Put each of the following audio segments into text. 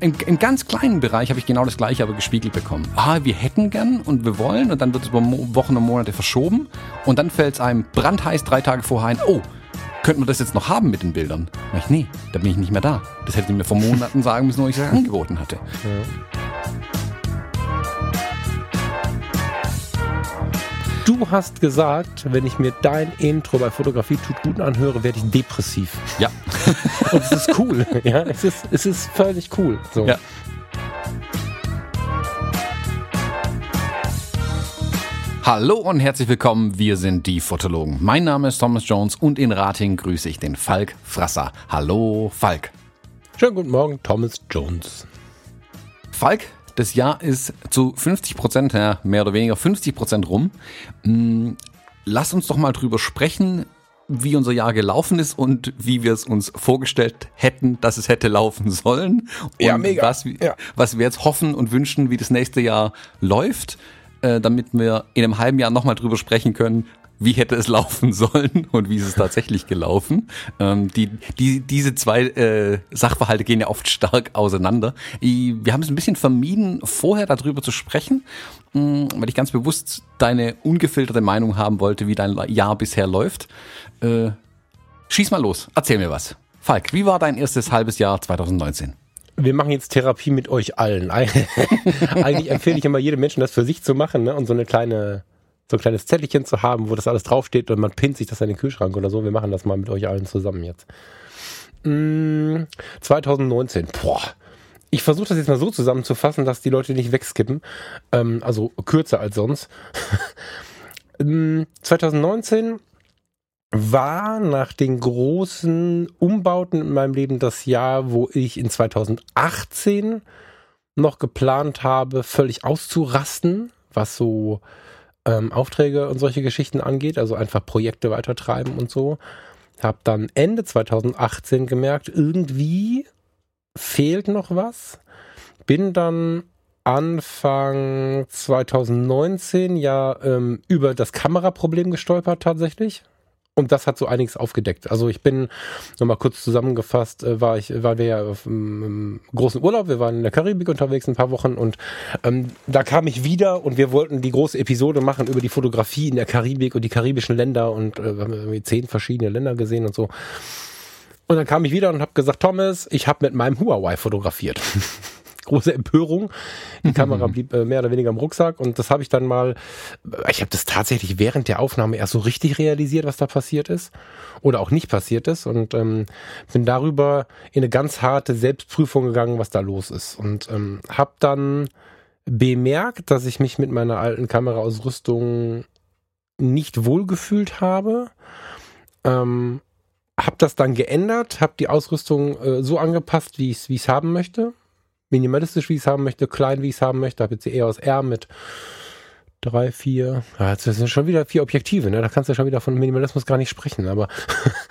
Im, Im, ganz kleinen Bereich habe ich genau das gleiche aber gespiegelt bekommen. Ah, wir hätten gern und wir wollen und dann wird es über Wochen und Monate verschoben und dann fällt es einem brandheiß drei Tage vorher ein, oh, könnten wir das jetzt noch haben mit den Bildern? Ich, nee, da bin ich nicht mehr da. Das hätte ich mir vor Monaten sagen müssen, wo ich es angeboten hatte. Ja. Du hast gesagt, wenn ich mir dein Intro bei Fotografie tut gut anhöre, werde ich depressiv. Ja. Und es ist cool. Ja, es ist, es ist völlig cool. So. Ja. Hallo und herzlich willkommen, wir sind die Fotologen. Mein Name ist Thomas Jones und in Rating grüße ich den Falk Frasser. Hallo Falk. Schönen guten Morgen, Thomas Jones. Falk, das Jahr ist zu 50 Prozent, ja, mehr oder weniger 50 Prozent rum. Hm, lass uns doch mal drüber sprechen, wie unser Jahr gelaufen ist und wie wir es uns vorgestellt hätten, dass es hätte laufen sollen. Und ja, mega. Was, ja. was wir jetzt hoffen und wünschen, wie das nächste Jahr läuft äh, damit wir in einem halben Jahr nochmal drüber sprechen können, wie hätte es laufen sollen und wie ist es tatsächlich gelaufen. Ähm, die, die, diese zwei äh, Sachverhalte gehen ja oft stark auseinander. Wir haben es ein bisschen vermieden, vorher darüber zu sprechen, mh, mm, weil ich ganz bewusst deine ungefilterte Meinung haben wollte, wie dein Jahr bisher läuft. Äh, schieß mal los, erzähl mir was. Falk, wie war dein erstes halbes Jahr 2019? wir machen jetzt Therapie mit euch allen. Eigentlich empfehle ich immer jedem Menschen, das für sich zu machen ne? und so eine kleine, so ein kleines Zettelchen zu haben, wo das alles draufsteht und man pinnt sich das in den Kühlschrank oder so. Wir machen das mal mit euch allen zusammen jetzt. Mm, 2019, boah. Ich versuche das jetzt mal so zusammenzufassen, dass die Leute nicht wegskippen. Ähm, also kürzer als sonst. 2019 mm, war nach den großen Umbauten in meinem Leben das Jahr, wo ich in 2018 noch geplant habe, völlig auszurasten, was so ähm, Aufträge und solche Geschichten angeht, also einfach Projekte weitertreiben und so. Hab dann Ende 2018 gemerkt, irgendwie fehlt noch was. Bin dann Anfang 2019 ja ähm, über das Kameraproblem gestolpert tatsächlich. Und das hat so einiges aufgedeckt. Also ich bin nochmal kurz zusammengefasst, äh, war ich, waren wir ja auf einem großen Urlaub, wir waren in der Karibik unterwegs ein paar Wochen und ähm, da kam ich wieder und wir wollten die große Episode machen über die Fotografie in der Karibik und die karibischen Länder und äh, haben irgendwie zehn verschiedene Länder gesehen und so. Und dann kam ich wieder und habe gesagt, Thomas, ich habe mit meinem Huawei fotografiert. große Empörung. Die Kamera blieb äh, mehr oder weniger im Rucksack und das habe ich dann mal, ich habe das tatsächlich während der Aufnahme erst so richtig realisiert, was da passiert ist oder auch nicht passiert ist und ähm, bin darüber in eine ganz harte Selbstprüfung gegangen, was da los ist und ähm, habe dann bemerkt, dass ich mich mit meiner alten Kameraausrüstung nicht wohlgefühlt habe. Ähm, habe das dann geändert, habe die Ausrüstung äh, so angepasst, wie ich es haben möchte minimalistisch, wie ich es haben möchte, klein, wie ich es haben möchte. Habe jetzt die EOS R mit drei, vier, ja, jetzt sind schon wieder vier Objektive, ne? Da kannst du schon wieder von Minimalismus gar nicht sprechen, aber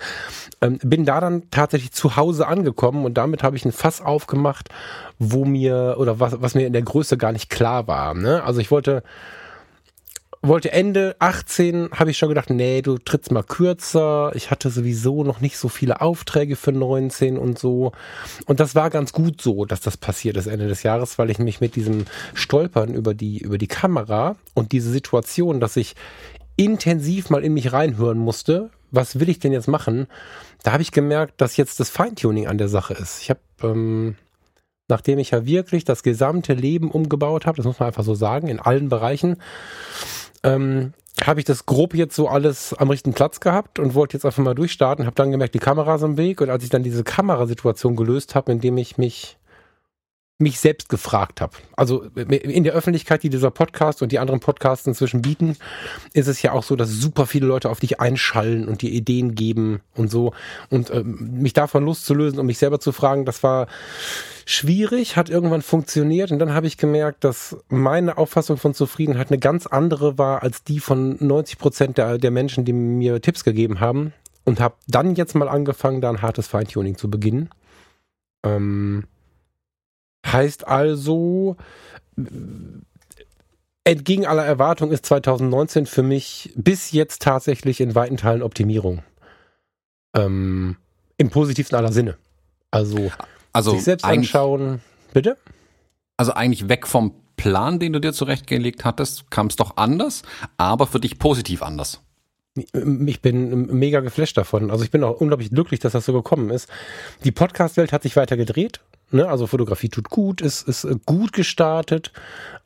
ähm, bin da dann tatsächlich zu Hause angekommen und damit habe ich ein Fass aufgemacht, wo mir, oder was, was mir in der Größe gar nicht klar war. Ne? Also ich wollte wollte Ende 18, habe ich schon gedacht, nee, du trittst mal kürzer. Ich hatte sowieso noch nicht so viele Aufträge für 19 und so. Und das war ganz gut so, dass das passiert ist Ende des Jahres, weil ich mich mit diesem Stolpern über die, über die Kamera und diese Situation, dass ich intensiv mal in mich reinhören musste, was will ich denn jetzt machen? Da habe ich gemerkt, dass jetzt das Feintuning an der Sache ist. Ich habe ähm, nachdem ich ja wirklich das gesamte Leben umgebaut habe, das muss man einfach so sagen, in allen Bereichen, ähm, habe ich das grob jetzt so alles am richtigen Platz gehabt und wollte jetzt einfach mal durchstarten, habe dann gemerkt, die Kamera ist im Weg und als ich dann diese Kamerasituation gelöst habe, indem ich mich mich selbst gefragt habe. Also in der Öffentlichkeit, die dieser Podcast und die anderen Podcasts inzwischen bieten, ist es ja auch so, dass super viele Leute auf dich einschallen und dir Ideen geben und so. Und ähm, mich davon loszulösen und mich selber zu fragen, das war schwierig, hat irgendwann funktioniert und dann habe ich gemerkt, dass meine Auffassung von Zufriedenheit eine ganz andere war als die von 90 Prozent der, der Menschen, die mir Tipps gegeben haben und habe dann jetzt mal angefangen, da ein hartes Feintuning zu beginnen. Ähm, heißt also, entgegen aller Erwartung ist 2019 für mich bis jetzt tatsächlich in weiten Teilen Optimierung. Ähm, Im positivsten aller Sinne. Also, also sich selbst anschauen. Bitte? Also eigentlich weg vom Plan, den du dir zurechtgelegt hattest, kam es doch anders, aber für dich positiv anders. Ich bin mega geflasht davon. Also ich bin auch unglaublich glücklich, dass das so gekommen ist. Die Podcast-Welt hat sich weiter gedreht. Ne, also Fotografie tut gut, ist, ist gut gestartet,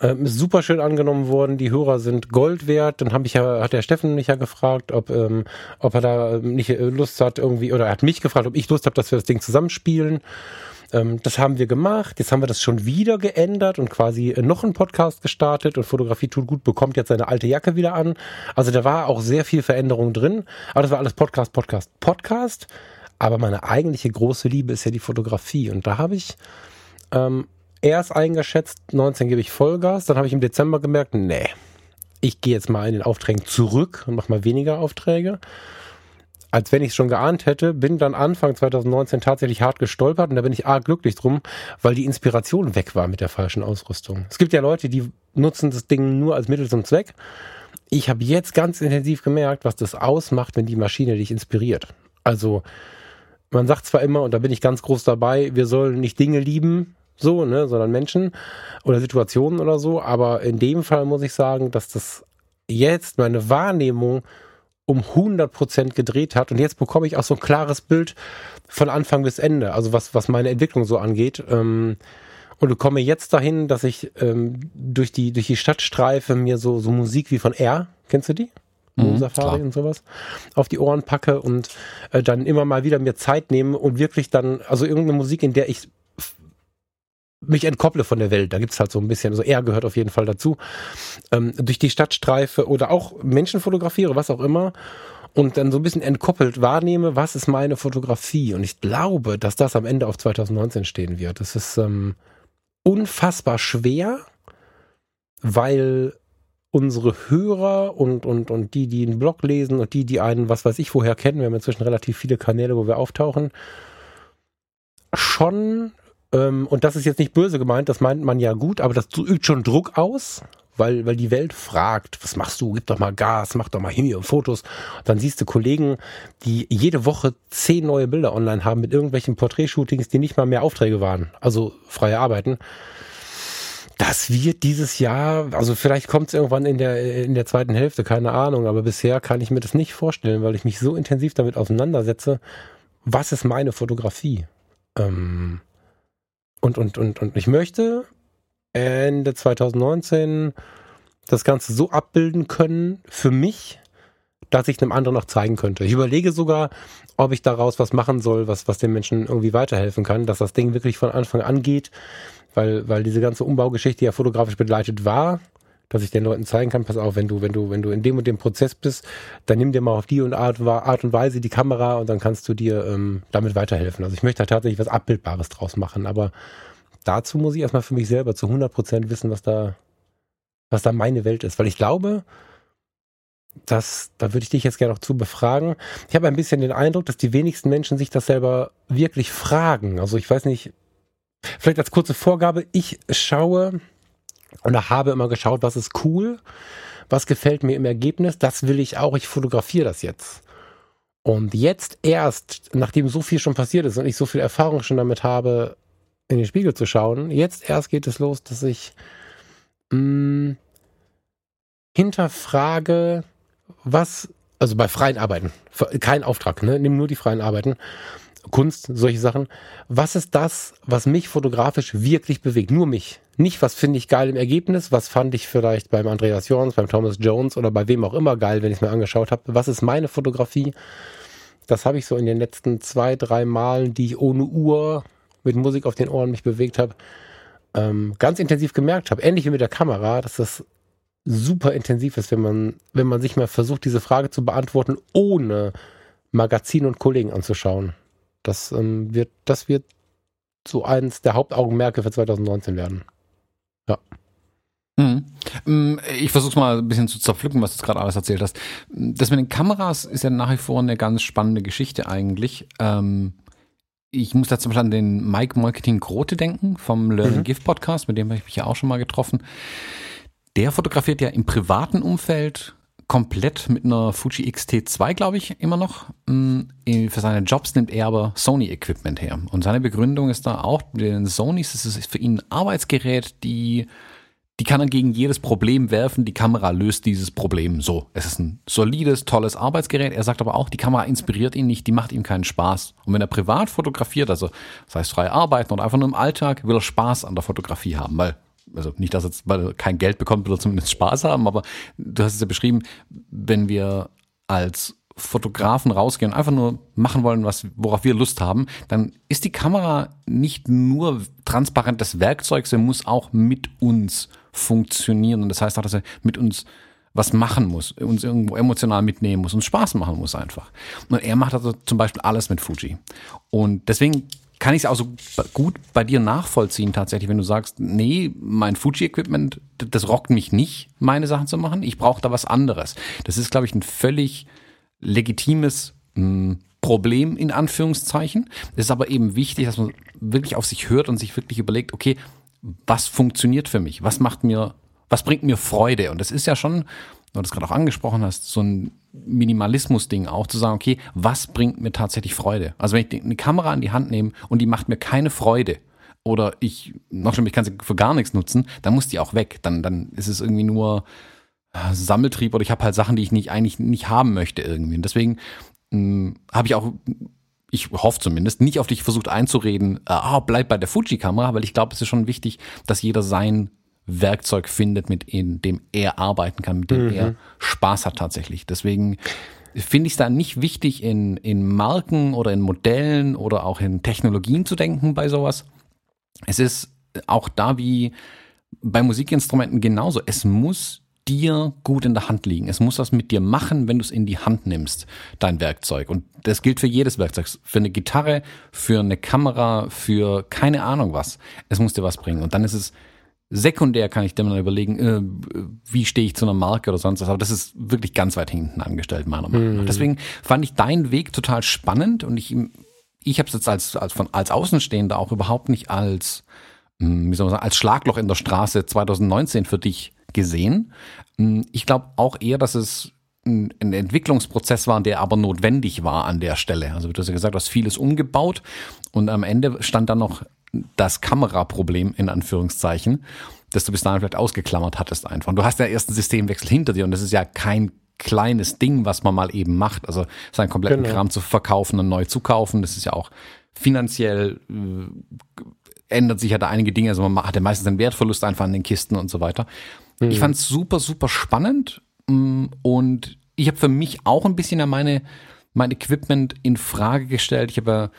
ähm, ist super schön angenommen worden, die Hörer sind Gold wert. Dann habe ich ja, hat der Steffen mich ja gefragt, ob, ähm, ob er da nicht äh, Lust hat irgendwie, oder er hat mich gefragt, ob ich Lust habe, dass wir das Ding zusammenspielen. Ähm, das haben wir gemacht. Jetzt haben wir das schon wieder geändert und quasi äh, noch einen Podcast gestartet und Fotografie tut gut, bekommt jetzt seine alte Jacke wieder an. Also da war auch sehr viel Veränderung drin. Aber das war alles Podcast, Podcast, Podcast. Aber meine eigentliche große Liebe ist ja die Fotografie. Und da habe ich ähm, erst eingeschätzt, 19 gebe ich Vollgas. Dann habe ich im Dezember gemerkt, nee, ich gehe jetzt mal in den Aufträgen zurück und mache mal weniger Aufträge. Als wenn ich es schon geahnt hätte, bin dann Anfang 2019 tatsächlich hart gestolpert und da bin ich arg glücklich drum, weil die Inspiration weg war mit der falschen Ausrüstung. Es gibt ja Leute, die nutzen das Ding nur als Mittel zum Zweck. Ich habe jetzt ganz intensiv gemerkt, was das ausmacht, wenn die Maschine dich inspiriert. Also man sagt zwar immer, und da bin ich ganz groß dabei, wir sollen nicht Dinge lieben, so, ne, sondern Menschen oder Situationen oder so, aber in dem Fall muss ich sagen, dass das jetzt meine Wahrnehmung um 100 Prozent gedreht hat und jetzt bekomme ich auch so ein klares Bild von Anfang bis Ende, also was, was meine Entwicklung so angeht. Ähm, und komme jetzt dahin, dass ich ähm, durch die durch die Stadt streife, mir so so Musik wie von R, kennst du die? mhm, Safari und sowas auf die Ohren packe und äh, dann immer mal wieder mir Zeit nehme und wirklich dann, also irgendeine Musik, in der ich mich entkopple von der Welt. Da gibt's halt so ein bisschen, also er gehört auf jeden Fall dazu. Ähm, durch die Stadt streife oder auch Menschen fotografiere, was auch immer. Und dann so ein bisschen entkoppelt wahrnehme, was ist meine Fotografie. Und ich glaube, dass das am Ende auf 2019 stehen wird. Das ist ähm, unfassbar schwer, weil unsere Hörer und, und, und die, die einen Blog lesen und die, die einen, was weiß ich, woher kennen, wir haben inzwischen relativ viele Kanäle, wo wir auftauchen, schon, und das ist jetzt nicht böse gemeint, das meint man ja gut, aber das übt schon Druck aus, weil, weil die Welt fragt, was machst du, gib doch mal Gas, mach doch mal hier und Fotos. Dann siehst du Kollegen, die jede Woche zehn neue Bilder online haben mit irgendwelchen Porträtshootings, die nicht mal mehr Aufträge waren, also freie Arbeiten das wird dieses Jahr, also vielleicht kommt es irgendwann in der, in der zweiten Hälfte, keine Ahnung, aber bisher kann ich mir das nicht vorstellen, weil ich mich so intensiv damit auseinandersetze, was ist meine Fotografie? Ähm, und, und, und, und ich möchte Ende 2019 das Ganze so abbilden können für mich, dass ich einem anderen noch zeigen könnte. Ich überlege sogar, ob ich daraus was machen soll, was, was den Menschen irgendwie weiterhelfen kann, dass das Ding wirklich von Anfang an geht, weil, weil diese ganze Umbaugeschichte ja fotografisch begleitet war, dass ich den Leuten zeigen kann, pass auf, wenn du, wenn du, wenn du in dem und dem Prozess bist, dann nimm dir mal auf die und Art, Art und Weise die Kamera und dann kannst du dir ähm, damit weiterhelfen. Also ich möchte da tatsächlich was Abbildbares draus machen, aber dazu muss ich erstmal für mich selber zu 100 Prozent wissen, was da, was da meine Welt ist, weil ich glaube, das, da würde ich dich jetzt gerne noch zu befragen. Ich habe ein bisschen den Eindruck, dass die wenigsten Menschen sich das selber wirklich fragen. Also ich weiß nicht, Vielleicht als kurze Vorgabe, ich schaue oder habe immer geschaut, was ist cool, was gefällt mir im Ergebnis, das will ich auch, ich fotografiere das jetzt. Und jetzt erst, nachdem so viel schon passiert ist und ich so viel Erfahrung schon damit habe, in den Spiegel zu schauen, jetzt erst geht es los, dass ich mh, hm, hinterfrage, was, also bei freien Arbeiten, kein Auftrag, ne, nimm nur die freien Arbeiten, Kunst, solche Sachen. Was ist das, was mich fotografisch wirklich bewegt? Nur mich. Nicht, was finde ich geil im Ergebnis, was fand ich vielleicht beim Andreas Jorns, beim Thomas Jones oder bei wem auch immer geil, wenn ich es mir angeschaut habe. Was ist meine Fotografie? Das habe ich so in den letzten zwei, drei Malen, die ich ohne Uhr mit Musik auf den Ohren mich bewegt habe, ähm, ganz intensiv gemerkt habe. Ähnlich wie mit der Kamera, dass das super intensiv ist, wenn man, wenn man sich mal versucht, diese Frage zu beantworten, ohne Magazin und Kollegen anzuschauen. Das ähm, wird, das wird so eins der Hauptaugenmerke für 2019 werden. Ja. Mhm. Mm, ich versuche mal ein bisschen zu zerpflücken, was du gerade alles erzählt hast. Das mit den Kameras ist ja nach wie vor eine ganz spannende Geschichte eigentlich. Ähm, ich muss da zum Beispiel an den Mike Marketing Grote denken vom Learning mhm. Gift Podcast, mit dem habe ich mich ja auch schon mal getroffen der fotografiert ja im privaten Umfeld komplett mit einer Fuji X-T2, glaube ich, immer noch. Mm, für seine Jobs nimmt er aber Sony-Equipment her. Und seine Begründung ist da auch, den Sonys ist es für ihn ein Arbeitsgerät, die, die kann er gegen jedes Problem werfen. Die Kamera löst dieses Problem so. Es ist ein solides, tolles Arbeitsgerät. Er sagt aber auch, die Kamera inspiriert ihn nicht, die macht ihm keinen Spaß. Und wenn er privat fotografiert, also das heißt frei arbeiten oder einfach nur im Alltag, will er Spaß an der Fotografie haben, weil also nicht, dass jetzt, er kein Geld bekommt, will er zumindest Spaß haben, aber du hast es ja beschrieben, wenn wir als Fotografen rausgehen und einfach nur machen wollen, was, worauf wir Lust haben, dann ist die Kamera nicht nur transparentes Werkzeug, sie muss auch mit uns funktionieren. Und das heißt auch, dass er mit uns was machen muss, uns irgendwo emotional mitnehmen muss, uns Spaß machen muss einfach. Und er macht also zum Beispiel alles mit Fuji. Und deswegen kann ich es auch so gut bei dir nachvollziehen tatsächlich, wenn du sagst, nee, mein Fuji-Equipment, das rockt mich nicht, meine Sachen zu machen. Ich brauche da was anderes. Das ist, glaube ich, ein völlig legitimes mh, hm, Problem in Anführungszeichen. Es ist aber eben wichtig, dass man wirklich auf sich hört und sich wirklich überlegt, okay, was funktioniert für mich? Was macht mir, was bringt mir Freude? Und das ist ja schon, du das gerade auch angesprochen hast, so ein Minimalismus-Ding auch, zu sagen, okay, was bringt mir tatsächlich Freude? Also wenn ich eine Kamera in die Hand nehme und die macht mir keine Freude, oder ich, noch schlimmer, ich kann sie für gar nichts nutzen, dann muss die auch weg. Dann, dann ist es irgendwie nur äh, Sammeltrieb oder ich habe halt Sachen, die ich nicht eigentlich nicht haben möchte irgendwie. Und deswegen hm, habe ich auch, ich hoffe zumindest, nicht auf dich versucht einzureden, äh, ah, bleib bei der Fuji-Kamera, weil ich glaube, es ist schon wichtig, dass jeder sein Werkzeug findet, mit dem er arbeiten kann, mit dem mhm. er Spaß hat tatsächlich. Deswegen finde ich es da nicht wichtig, in, in Marken oder in Modellen oder auch in Technologien zu denken bei sowas. Es ist auch da wie bei Musikinstrumenten genauso. Es muss dir gut in der Hand liegen. Es muss was mit dir machen, wenn du es in die Hand nimmst, dein Werkzeug. Und das gilt für jedes Werkzeug. Für eine Gitarre, für eine Kamera, für keine Ahnung was. Es muss dir was bringen. Und dann ist es Sekundär kann ich dann mal überlegen, äh, wie stehe ich zu einer Marke oder sonst was. Aber das ist wirklich ganz weit hinten angestellt, meiner Meinung nach. Mhm. Deswegen fand ich deinen Weg total spannend und ich, ich habe es jetzt als, als, von, als Außenstehender auch überhaupt nicht als, hm, wie soll man sagen, als Schlagloch in der Straße 2019 für dich gesehen. Hm, ich glaube auch eher, dass es ein Entwicklungsprozess war, der aber notwendig war an der Stelle. Also du hast ja gesagt, du hast vieles umgebaut und am Ende stand dann noch das Kameraproblem in Anführungszeichen, das du bis dahin vielleicht ausgeklammert hattest einfach. Und du hast ja erst einen Systemwechsel hinter dir und das ist ja kein kleines Ding, was man mal eben macht. Also seinen kompletten genau. Kram zu verkaufen und neu zu kaufen, das ist ja auch finanziell äh, ändert sich ja da einige Dinge. Also man hat ja meistens einen Wertverlust einfach an den Kisten und so weiter. Mhm. Ich fand es super, super spannend mm, und ich habe für mich auch ein bisschen ja meine, mein Equipment in Frage gestellt. Ich habe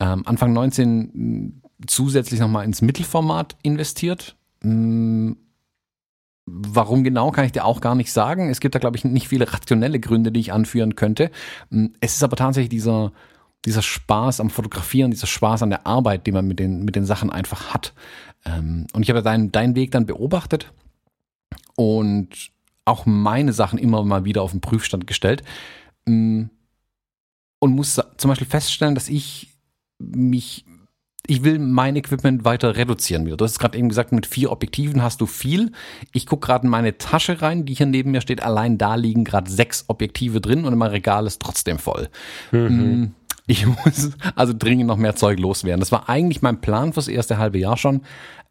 ähm, Anfang 19 zusätzlich nochmal ins Mittelformat investiert. Hm, warum genau, kann ich dir auch gar nicht sagen. Es gibt da, glaube ich, nicht viele rationelle Gründe, die ich anführen könnte. Hm, es ist aber tatsächlich dieser, dieser Spaß am Fotografieren, dieser Spaß an der Arbeit, die man mit den, mit den Sachen einfach hat. Ähm, und ich habe deinen, deinen Weg dann beobachtet und auch meine Sachen immer mal wieder auf den Prüfstand gestellt. Hm, und muss zum Beispiel feststellen, dass ich mich ich will mein Equipment weiter reduzieren wieder. Du hast gerade eben gesagt, mit vier Objektiven hast du viel. Ich gucke gerade in meine Tasche rein, die hier neben mir steht. Allein da liegen gerade sechs Objektive drin und mein Regal ist trotzdem voll. Mhm. Mm, ich muss also dringend noch mehr Zeug loswerden. Das war eigentlich mein Plan fürs erste halbe Jahr schon.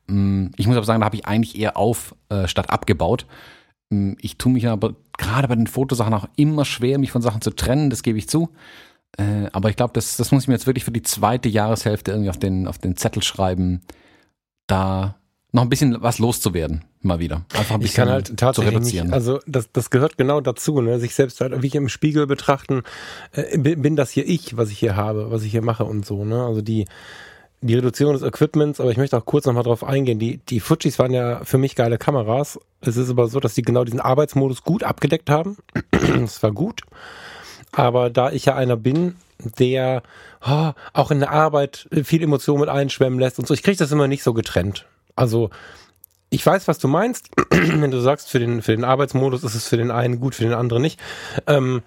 Mm, ich muss aber sagen, da habe ich eigentlich eher auf äh, statt abgebaut. Mm, ich tue mich aber gerade bei den Fotosachen auch immer schwer, mich von Sachen zu trennen, das gebe ich zu. Äh, aber ich glaube, das, das muss ich mir jetzt wirklich für die zweite Jahreshälfte irgendwie auf den, auf den Zettel schreiben, da noch ein bisschen was loszuwerden, mal wieder. Einfach ein bisschen ich kann halt tatsächlich zu reduzieren. Nicht, also das, das gehört genau dazu, ne? sich selbst halt wie im Spiegel betrachten, äh, bin das hier ich, was ich hier habe, was ich hier mache und so. Ne? Also die, die Reduzierung des Equipments, aber ich möchte auch kurz nochmal drauf eingehen. Die, die Fujis waren ja für mich geile Kameras. Es ist aber so, dass die genau diesen Arbeitsmodus gut abgedeckt haben. das war gut. Aber da ich ja einer bin, der oh, auch in der Arbeit viel Emotion mit einschwemmen lässt und so, ich kriege das immer nicht so getrennt. Also ich weiß, was du meinst, wenn du sagst, für den, für den Arbeitsmodus ist es für den einen gut, für den anderen nicht. Ähm,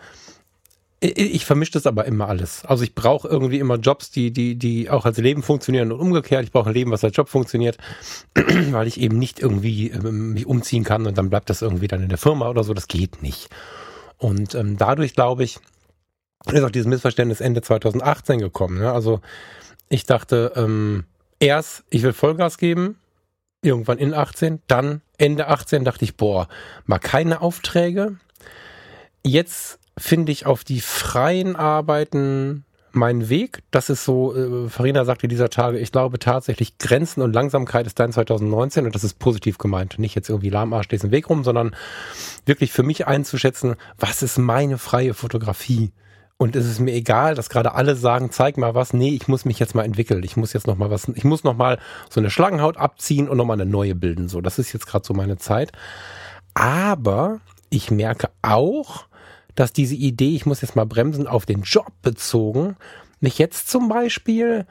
Ich, ich vermische das aber immer alles. Also ich brauche irgendwie immer Jobs, die, die, die auch als Leben funktionieren und umgekehrt. Ich brauche ein Leben, was als Job funktioniert, weil ich eben nicht irgendwie ähm, mich umziehen kann und dann bleibt das irgendwie dann in der Firma oder so. Das geht nicht. Und ähm, dadurch glaube ich, ist auch dieses Missverständnis Ende 2018 gekommen. Ne? Also ich dachte, ähm, erst, ich will Vollgas geben, irgendwann in 18, dann Ende 18 dachte ich, boah, mal keine Aufträge. Jetzt finde ich auf die freien Arbeiten meinen Weg. Das ist so, äh, Farina sagte dieser Tage, ich glaube tatsächlich Grenzen und Langsamkeit ist dein 2019 und das ist positiv gemeint. Nicht jetzt irgendwie lahmarsch diesen Weg rum, sondern wirklich für mich einzuschätzen, was ist meine freie Fotografie? Und es ist mir egal, dass gerade alle sagen, zeig mal was. Nee, ich muss mich jetzt mal entwickeln. Ich muss jetzt noch mal was, ich muss noch so eine Schlangenhaut abziehen und noch mal eine neue bilden. So, das ist jetzt gerade so meine Zeit. Aber ich merke auch, dass diese Idee, ich muss jetzt mal bremsen, auf den Job bezogen, mich jetzt zum Beispiel,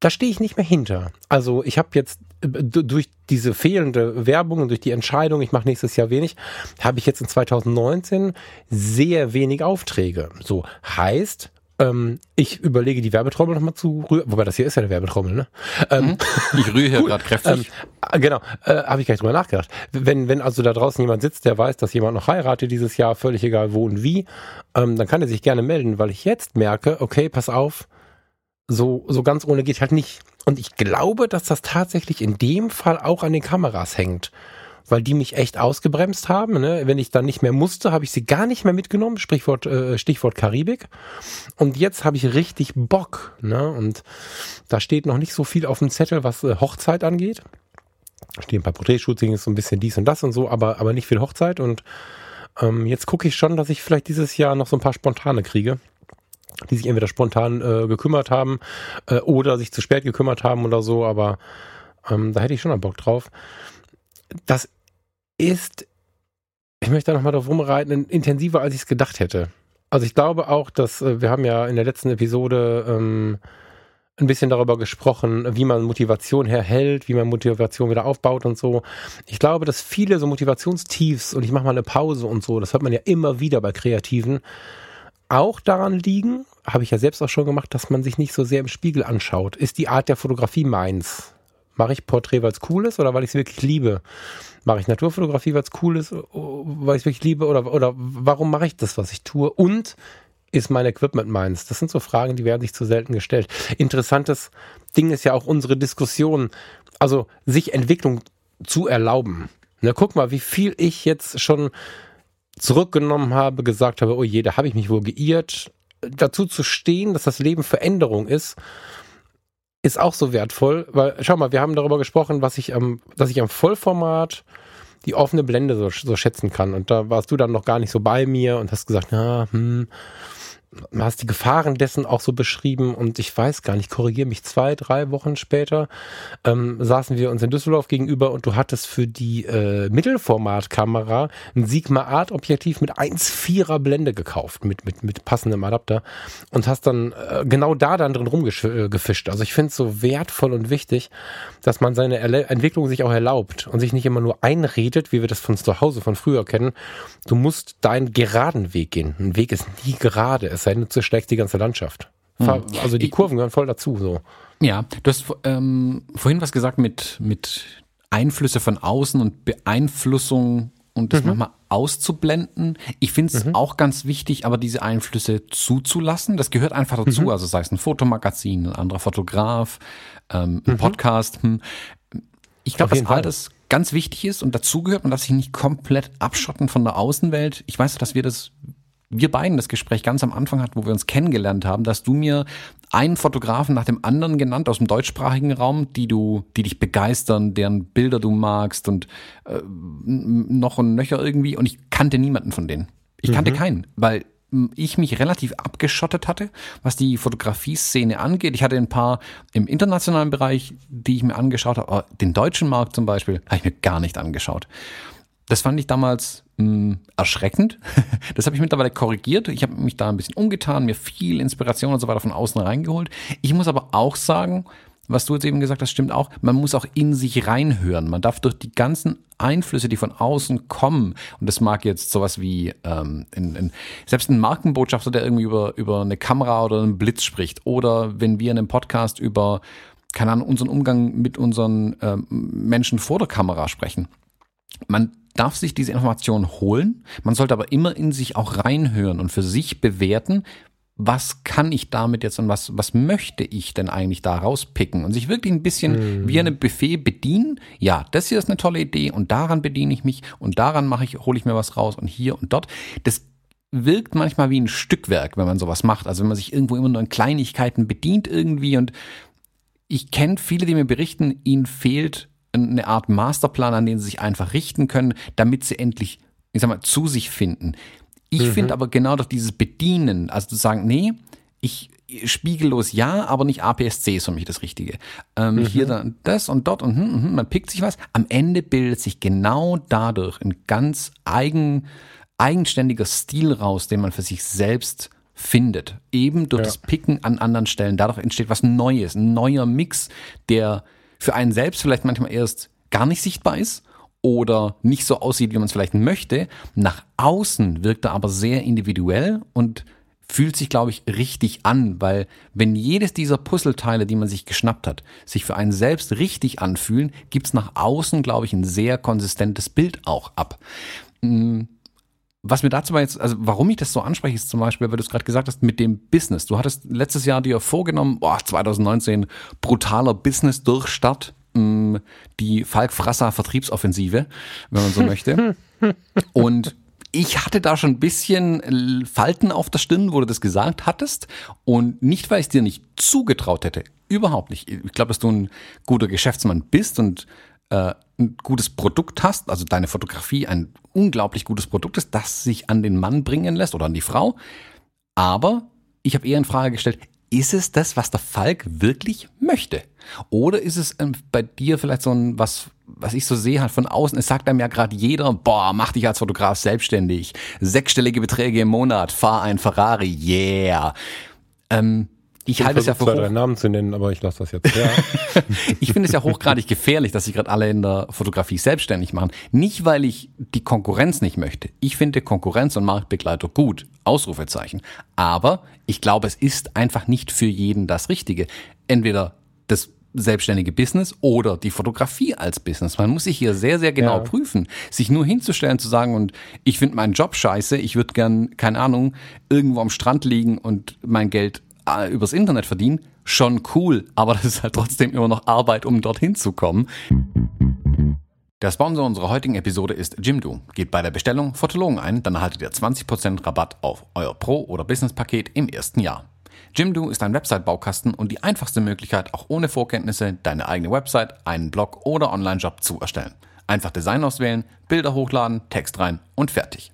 da stehe ich nicht mehr hinter. Also ich habe jetzt durch diese fehlende Werbung und durch die Entscheidung, ich mache nächstes Jahr wenig, habe ich jetzt in 2019 sehr wenig Aufträge. So heißt, ähm, ich überlege, die Werbetrommel nochmal zu rühren. Wobei das hier ist ja eine Werbetrommel, ne? Ähm, mhm. ich rühre hier gerade kräftig. Ähm, genau, äh, habe ich gar nicht drüber nachgedacht. Wenn, wenn also da draußen jemand sitzt, der weiß, dass jemand noch heiratet dieses Jahr, völlig egal wo und wie, ähm, dann kann er sich gerne melden, weil ich jetzt merke, okay, pass auf, so, so ganz ohne geht halt nicht. Und ich glaube, dass das tatsächlich in dem Fall auch an den Kameras hängt weil die mich echt ausgebremst haben. Ne? Wenn ich dann nicht mehr musste, habe ich sie gar nicht mehr mitgenommen. Sprichwort, äh, Stichwort Karibik. Und jetzt habe ich richtig Bock. Ne? Und da steht noch nicht so viel auf dem Zettel, was äh, Hochzeit angeht. Stehen ein paar Porträtshootings, so ein bisschen dies und das und so, aber, aber nicht viel Hochzeit. Und ähm, jetzt gucke ich schon, dass ich vielleicht dieses Jahr noch so ein paar spontane kriege die sich entweder spontan äh, gekümmert haben äh, oder sich zu spät gekümmert haben oder so, aber ähm, da hätte ich schon einen Bock drauf. Das ist, ich möchte da nochmal drauf rumreiten, intensiver, als ich es gedacht hätte. Also ich glaube auch, dass äh, wir haben ja in der letzten Episode ähm, ein bisschen darüber gesprochen, wie man Motivation herhält, wie man Motivation wieder aufbaut und so. Ich glaube, dass viele so Motivationstiefs und ich mache mal eine Pause und so, das hört man ja immer wieder bei Kreativen, auch daran liegen, habe ich ja selbst auch schon gemacht, dass man sich nicht so sehr im Spiegel anschaut. Ist die Art der Fotografie meins? Mache ich Porträt, weil es cool ist oder weil ich es wirklich liebe? Mache ich Naturfotografie, weil es cool ist, weil ich es wirklich liebe? Oder, oder warum mache ich das, was ich tue? Und ist mein Equipment meins? Das sind so Fragen, die werden sich zu selten gestellt. Interessantes Ding ist ja auch unsere Diskussion, also sich Entwicklung zu erlauben. Na, guck mal, wie viel ich jetzt schon zurückgenommen habe, gesagt habe, oh je, da habe ich mich wohl geirrt. Dazu zu stehen, dass das Leben Veränderung ist ist auch so wertvoll, weil schau mal, wir haben darüber gesprochen, was ich am, dass ich am Vollformat die offene Blende so, so schätzen kann. Und da warst du dann noch gar nicht so bei mir und hast gesagt, ja, hm, hast die Gefahren dessen auch so beschrieben und ich weiß gar nicht, korrigiere mich, zwei, drei Wochen später ähm, saßen wir uns in Düsseldorf gegenüber und du hattest für die äh, Mittelformatkamera ein Sigma Art Objektiv mit 1,4er Blende gekauft, mit, mit, mit passendem Adapter und hast dann äh, genau da dann drin rumgefischt. Also ich finde es so wertvoll und wichtig, dass man seine Erle Entwicklung sich auch erlaubt und sich nicht immer nur einredet, wie wir das von zu Hause von früher kennen. Du musst deinen geraden Weg gehen. Ein Weg ist nie gerade. Es sei denn, du zerschlägst die ganze Landschaft. Hm. Also die Kurven gehören voll dazu. So. Ja, du hast ähm, vorhin was gesagt mit, mit Einflüsse von außen und Beeinflussung und das mhm. manchmal auszublenden. Ich finde es mhm. auch ganz wichtig, aber diese Einflüsse zuzulassen. Das gehört einfach dazu. Mhm. Also sei es ein Fotomagazin, ein anderer Fotograf, ähm, ein mhm. Podcast. Hm. Ich glaube, dass all das ganz wichtig ist und dazugehört und dass sich nicht komplett abschotten von der Außenwelt. Ich weiß, dass wir das wir beiden das Gespräch ganz am Anfang hatten, wo wir uns kennengelernt haben, dass du mir einen Fotografen nach dem anderen genannt aus dem deutschsprachigen Raum, die du, die dich begeistern, deren Bilder du magst und äh, noch und nöcher irgendwie. Und ich kannte niemanden von denen. Ich kannte mhm. keinen, weil ich mich relativ abgeschottet hatte, was die Fotografie-Szene angeht. Ich hatte ein paar im internationalen Bereich, die ich mir angeschaut habe. Aber den deutschen Markt zum Beispiel habe ich mir gar nicht angeschaut. Das fand ich damals mh, hm, erschreckend. Das habe ich mittlerweile korrigiert. Ich habe mich da ein bisschen umgetan, mir viel Inspiration und so weiter von außen reingeholt. Ich muss aber auch sagen, was du jetzt eben gesagt hast, stimmt auch. Man muss auch in sich reinhören. Man darf durch die ganzen Einflüsse, die von außen kommen, und das mag jetzt sowas wie ähm, in, in, selbst ein Markenbotschafter, der irgendwie über, über eine Kamera oder einen Blitz spricht, oder wenn wir in einem Podcast über, keine Ahnung, unseren Umgang mit unseren ähm, Menschen vor der Kamera sprechen. Man darf sich diese Information holen, man sollte aber immer in sich auch reinhören und für sich bewerten, was kann ich damit jetzt und was, was möchte ich denn eigentlich da rauspicken und sich wirklich ein bisschen mhm. wie eine Buffet bedienen. Ja, das hier ist eine tolle Idee und daran bediene ich mich und daran mache ich, hole ich mir was raus und hier und dort. Das wirkt manchmal wie ein Stückwerk, wenn man sowas macht. Also wenn man sich irgendwo immer nur in Kleinigkeiten bedient irgendwie und ich kenne viele, die mir berichten, ihnen fehlt eine Art Masterplan, an den sie sich einfach richten können, damit sie endlich, ich sag mal, zu sich finden. Ich mhm. finde aber genau durch dieses Bedienen, also zu sagen, nee, ich spiegellos ja, aber nicht APS-C ist für mich das Richtige. Ähm, mhm. Hier dann das und dort und hm, hm, man pickt sich was. Am Ende bildet sich genau dadurch ein ganz eigen, eigenständiger Stil raus, den man für sich selbst findet. Eben durch ja. das Picken an anderen Stellen. Dadurch entsteht was Neues, ein neuer Mix, der für einen selbst vielleicht manchmal erst gar nicht sichtbar ist oder nicht so aussieht, wie man es vielleicht möchte. Nach außen wirkt er aber sehr individuell und fühlt sich, glaube ich, richtig an, weil wenn jedes dieser Puzzleteile, die man sich geschnappt hat, sich für einen selbst richtig anfühlen, gibt es nach außen, glaube ich, ein sehr konsistentes Bild auch ab. Was mir dazu war jetzt, also warum ich das so anspreche, ist zum Beispiel, weil du es gerade gesagt hast, mit dem Business. Du hattest letztes Jahr dir vorgenommen, boah, 2019 brutaler Business-Durchstart, hm, die Falk Frasser Vertriebsoffensive, wenn man so möchte. Und ich hatte da schon ein bisschen Falten auf der Stirn, wo du das gesagt hattest. Und nicht, weil ich es dir nicht zugetraut hätte. Überhaupt nicht. Ich glaube, dass du ein guter Geschäftsmann bist und äh, ein gutes Produkt hast, also deine Fotografie ein unglaublich gutes Produkt ist, das sich an den Mann bringen lässt oder an die Frau. Aber ich habe eher in Frage gestellt, ist es das, was der Falk wirklich möchte? Oder ist es ähm, bei dir vielleicht so ein, was, was ich so sehe halt von außen, es sagt einem ja gerade jeder, boah, mach dich als Fotograf selbstständig, sechsstellige Beträge im Monat, fahr ein Ferrari, yeah. Ähm, ich, halte es ja für zwei, drei Namen zu nennen, aber ich lasse das jetzt. Ja. ich finde es ja hochgradig gefährlich, dass sich gerade alle in der Fotografie selbstständig machen. Nicht, weil ich die Konkurrenz nicht möchte. Ich finde Konkurrenz und Marktbegleiter gut. Ausrufezeichen. Aber ich glaube, es ist einfach nicht für jeden das Richtige. Entweder das selbstständige Business oder die Fotografie als Business. Man muss sich hier sehr, sehr genau ja. prüfen. Sich nur hinzustellen, zu sagen, und ich finde meinen Job scheiße, ich würde gern, keine Ahnung, irgendwo am Strand liegen und mein Geld übers Internet verdienen, schon cool, aber das ist halt trotzdem immer noch Arbeit, um dorthin zu kommen. Der Sponsor unserer heutigen Episode ist Jimdo. Geht bei der Bestellung Fotologen ein, dann erhaltet ihr 20% Rabatt auf euer Pro- oder Business-Paket im ersten Jahr. Jimdo ist ein Website-Baukasten und die einfachste Möglichkeit, auch ohne Vorkenntnisse deine eigene Website, einen Blog oder Online-Shop zu erstellen. Einfach Design auswählen, Bilder hochladen, Text rein und fertig.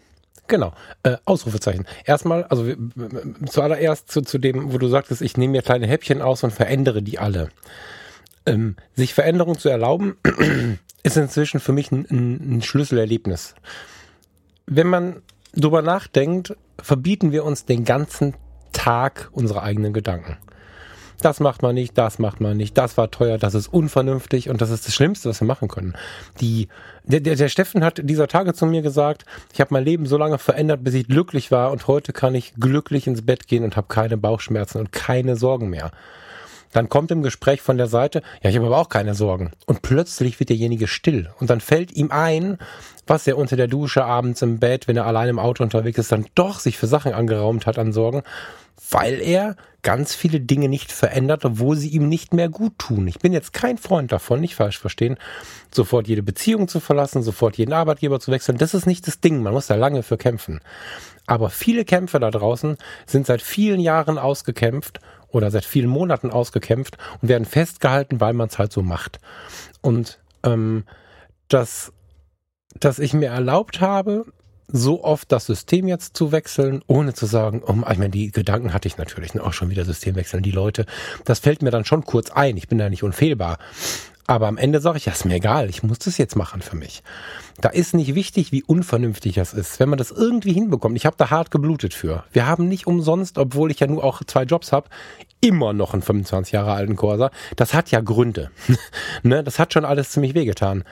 Genau, äh, Ausrufezeichen. Erstmal, also zuallererst zu, zu dem, wo du sagtest, ich nehme mir kleine Häppchen aus und verändere die alle. Ähm, sich Veränderung zu erlauben, ist inzwischen für mich ein, ein Schlüsselerlebnis. Wenn man drüber nachdenkt, verbieten wir uns den ganzen Tag unsere eigenen Gedanken das macht man nicht, das macht man nicht, das war teuer, das ist unvernünftig und das ist das Schlimmste, was wir machen können. Die, der, der, der Steffen hat dieser Tage zu mir gesagt, ich habe mein Leben so lange verändert, bis ich glücklich war und heute kann ich glücklich ins Bett gehen und habe keine Bauchschmerzen und keine Sorgen mehr. Dann kommt im Gespräch von der Seite, ja, ich habe aber auch keine Sorgen. Und plötzlich wird derjenige still. Und dann fällt ihm ein, was er unter der Dusche abends im Bett, wenn er allein im Auto unterwegs ist, dann doch sich für Sachen angeraumt hat an Sorgen, weil er ganz viele Dinge nicht verändert, obwohl sie ihm nicht mehr gut tun. Ich bin jetzt kein Freund davon, nicht falsch verstehen, sofort jede Beziehung zu verlassen, sofort jeden Arbeitgeber zu wechseln. Das ist nicht das Ding. Man muss da lange für kämpfen. Aber viele Kämpfe da draußen sind seit vielen Jahren ausgekämpft oder seit vielen Monaten ausgekämpft und werden festgehalten, weil man es halt so macht. Und ähm, das dass ich mir erlaubt habe, so oft das System jetzt zu wechseln, ohne zu sagen, oh, ich meine, die Gedanken hatte ich natürlich, ne, auch schon wieder System wechseln, die Leute, das fällt mir dann schon kurz ein, ich bin da nicht unfehlbar. Aber am Ende sage ich, ja, ist mir egal, ich muss das jetzt machen für mich. Da ist nicht wichtig, wie unvernünftig das ist. Wenn man das irgendwie hinbekommt, ich habe da hart geblutet für. Wir haben nicht umsonst, obwohl ich ja nur auch zwei Jobs habe, immer noch einen 25 Jahre alten Corsa. Das hat ja Gründe. ne? Das hat schon alles ziemlich wehgetan.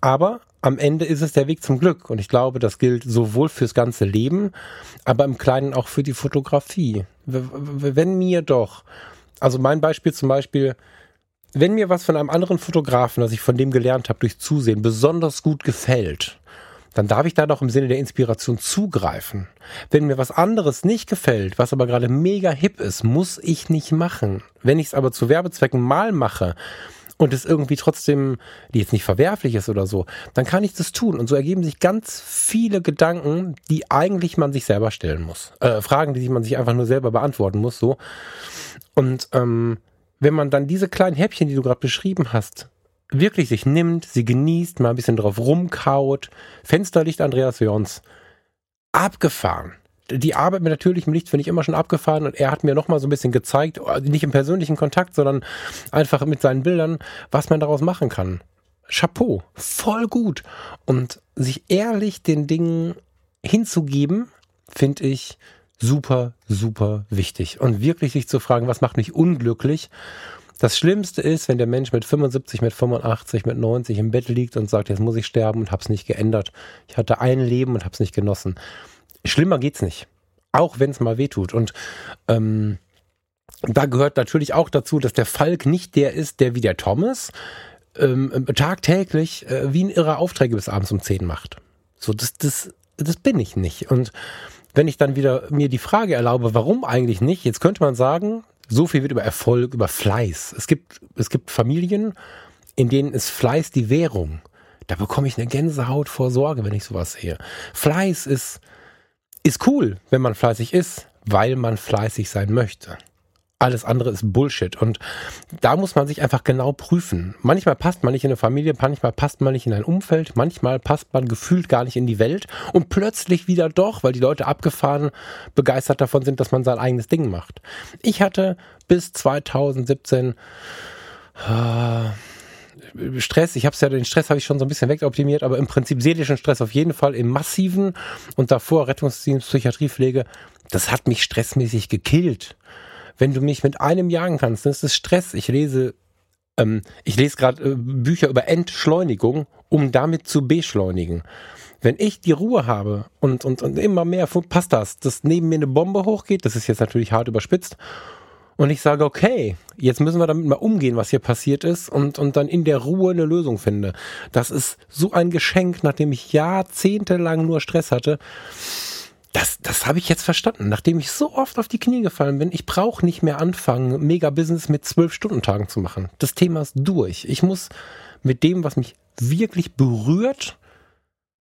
Aber am Ende ist es der Weg zum Glück. Und ich glaube, das gilt sowohl fürs ganze Leben, aber im Kleinen auch für die Fotografie. Wenn mir doch, also mein Beispiel zum Beispiel, wenn mir was von einem anderen Fotografen, das ich von dem gelernt habe, durch Zusehen, besonders gut gefällt, dann darf ich da doch im Sinne der Inspiration zugreifen. Wenn mir was anderes nicht gefällt, was aber gerade mega hip ist, muss ich nicht machen. Wenn ich es aber zu Werbezwecken mal mache, und es irgendwie trotzdem, die jetzt nicht verwerflich ist oder so, dann kann ich das tun. Und so ergeben sich ganz viele Gedanken, die eigentlich man sich selber stellen muss. Äh, Fragen, die man sich einfach nur selber beantworten muss, so. Und ähm, wenn man dann diese kleinen Häppchen, die du gerade beschrieben hast, wirklich sich nimmt, sie genießt, mal ein bisschen drauf rumkaut, Fensterlicht Andreas Jons, abgefahren die Arbeit mit natürlichem Licht finde ich immer schon abgefahren und er hat mir nochmal so ein bisschen gezeigt, nicht im persönlichen Kontakt, sondern einfach mit seinen Bildern, was man daraus machen kann. Chapeau, voll gut. Und sich ehrlich den Dingen hinzugeben, finde ich super, super wichtig. Und wirklich sich zu fragen, was macht mich unglücklich? Das Schlimmste ist, wenn der Mensch mit 75, mit 85, mit 90 im Bett liegt und sagt, jetzt muss ich sterben und hab's nicht geändert. Ich hatte ein Leben und hab's nicht genossen. Schlimmer geht's nicht. Auch wenn es mal wehtut. Und ähm, da gehört natürlich auch dazu, dass der Falk nicht der ist, der wie der Thomas ähm, tagtäglich äh, wie ein irrer Aufträge bis abends um 10 macht. So, das, das, das bin ich nicht. Und wenn ich dann wieder mir die Frage erlaube, warum eigentlich nicht, jetzt könnte man sagen, so viel wird über Erfolg, über Fleiß. Es gibt, es gibt Familien, in denen ist Fleiß die Währung. Da bekomme ich eine Gänsehaut vor Sorge, wenn ich sowas sehe. Fleiß ist ist cool, wenn man fleißig ist, weil man fleißig sein möchte. Alles andere ist Bullshit. Und da muss man sich einfach genau prüfen. Manchmal passt man nicht in eine Familie, manchmal passt man nicht in ein Umfeld, manchmal passt man gefühlt gar nicht in die Welt und plötzlich wieder doch, weil die Leute abgefahren begeistert davon sind, dass man sein eigenes Ding macht. Ich hatte bis 2017 äh, Stress, ich habe es ja, den Stress habe ich schon so ein bisschen wegoptimiert, aber im Prinzip seelischen Stress auf jeden Fall im massiven und davor Rettungsdienst, Psychiatriepflege, das hat mich stressmäßig gekillt. Wenn du mich mit einem jagen kannst, dann ist es Stress. Ich lese, ähm, ich lese gerade äh, Bücher über Entschleunigung, um damit zu beschleunigen. Wenn ich die Ruhe habe und, und, und immer mehr passt das, dass neben mir eine Bombe hochgeht, das ist jetzt natürlich hart überspitzt, und ich sage, okay, jetzt müssen wir damit mal umgehen, was hier passiert ist und, und dann in der Ruhe eine Lösung finde. Das ist so ein Geschenk, nachdem ich jahrzehntelang nur Stress hatte. Das, das habe ich jetzt verstanden, nachdem ich so oft auf die Knie gefallen bin. Ich brauche nicht mehr anfangen, Mega-Business mit zwölf Stunden Tagen zu machen. Das Thema ist durch. Ich muss mit dem, was mich wirklich berührt,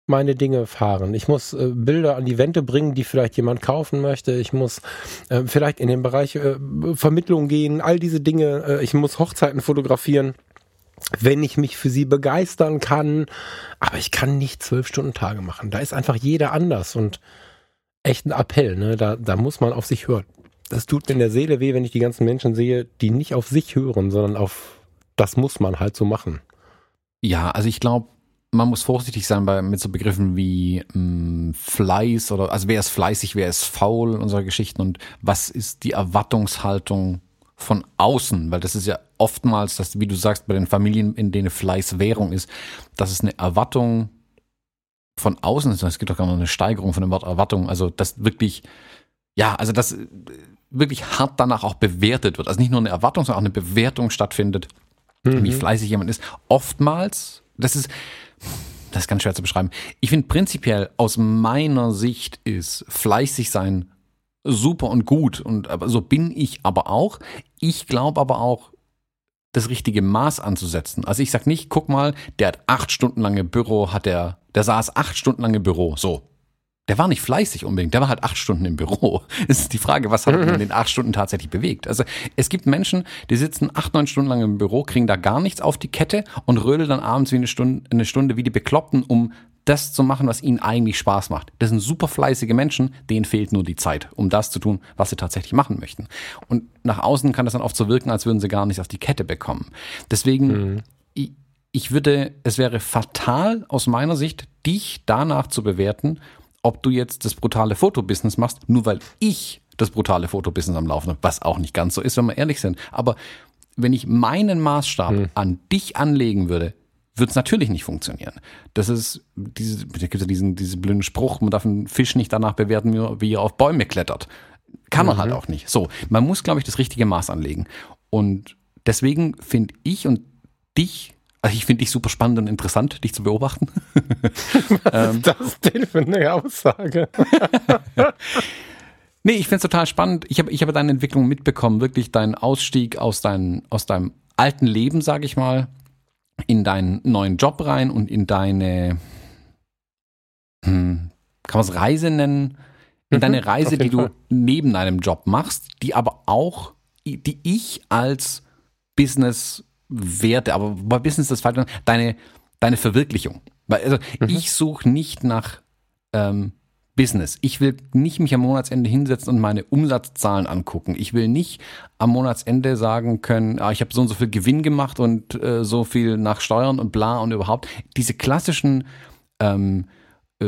meine Dinge fahren. Ich muss äh, Bilder an die Wände bringen, die vielleicht jemand kaufen möchte. Ich muss äh, vielleicht in den Bereich äh, Vermittlung gehen, all diese Dinge. Äh, ich muss Hochzeiten fotografieren, wenn ich mich für sie begeistern kann. Aber ich kann nicht zwölf Stunden Tage machen. Da ist einfach jeder anders und echt ein Appell. Ne? Da, da muss man auf sich hören. Das tut mir in der Seele weh, wenn ich die ganzen Menschen sehe, die nicht auf sich hören, sondern auf das muss man halt so machen. Ja, also ich glaube, man muss vorsichtig sein bei, mit so Begriffen wie mh, hm, Fleiß oder also wer ist fleißig, wer ist faul und solche Geschichten und was ist die Erwartungshaltung von außen, weil das ist ja oftmals, dass, wie du sagst, bei den Familien, in denen Fleiß Währung ist, dass es eine Erwartung von außen ist. Es gibt doch gar noch eine Steigerung von dem Wort Erwartung. Also, dass wirklich ja, also das äh, wirklich hart danach auch bewertet wird. Also nicht nur eine Erwartung, sondern auch eine Bewertung stattfindet, mhm. wie fleißig jemand ist. Oftmals, das ist, das ist ganz schwer zu beschreiben. Ich finde prinzipiell aus meiner Sicht ist fleißig sein super und gut und so bin ich aber auch. Ich glaube aber auch, das richtige Maß anzusetzen. Also ich sag nicht, guck mal, der hat acht Stunden lange Büro, hat der, der saß acht Stunden lang im Büro. So. Der war nicht fleißig unbedingt, der war halt acht Stunden im Büro. Es ist die Frage, was hat er in den acht Stunden tatsächlich bewegt? Also es gibt Menschen, die sitzen acht, neun Stunden lang im Büro, kriegen da gar nichts auf die Kette und rödeln dann abends wie eine Stunde, eine Stunde wie die Bekloppten, um das zu machen, was ihnen eigentlich Spaß macht. Das sind super fleißige Menschen, denen fehlt nur die Zeit, um das zu tun, was sie tatsächlich machen möchten. Und nach außen kann das dann oft so wirken, als würden sie gar nichts auf die Kette bekommen. Deswegen, mhm. ich, ich würde, es wäre fatal aus meiner Sicht, dich danach zu bewerten, ob du jetzt das brutale Fotobusiness machst, nur weil ich das brutale Fotobusiness am Laufen habe, was auch nicht ganz so ist, wenn wir ehrlich sind. Aber wenn ich meinen Maßstab mhm. an dich anlegen würde, wird es natürlich nicht funktionieren. Das ist, diese, da gibt ja diesen, diesen blöden Spruch, man darf einen Fisch nicht danach bewerten, wie er auf Bäume klettert. Kann man halt mhm. halt auch nicht. So, man muss, glaube ich, das richtige Maß anlegen. Und deswegen finde ich und dich, ich finde dich super spannend und interessant, dich zu beobachten. Was ist das denn für eine Aussage? nee, ich finde es total spannend. Ich habe ich hab deine Entwicklung mitbekommen, wirklich deinen Ausstieg aus, dein, aus deinem alten Leben, sage ich mal, in deinen neuen Job rein und in deine, hm, kann man es Reise nennen? In mhm, deine Reise, die Fall. du neben deinem Job machst, die aber auch, die ich als Business werte, aber bei Business das falsche, deine, deine Verwirklichung. Also mhm. ich suche nicht nach ähm, Business. Ich will nicht mich am Monatsende hinsetzen und meine Umsatzzahlen angucken. Ich will nicht am Monatsende sagen können, ah, ich habe so und so viel Gewinn gemacht und äh, so viel nach Steuern und bla und überhaupt. Diese klassischen ähm, äh,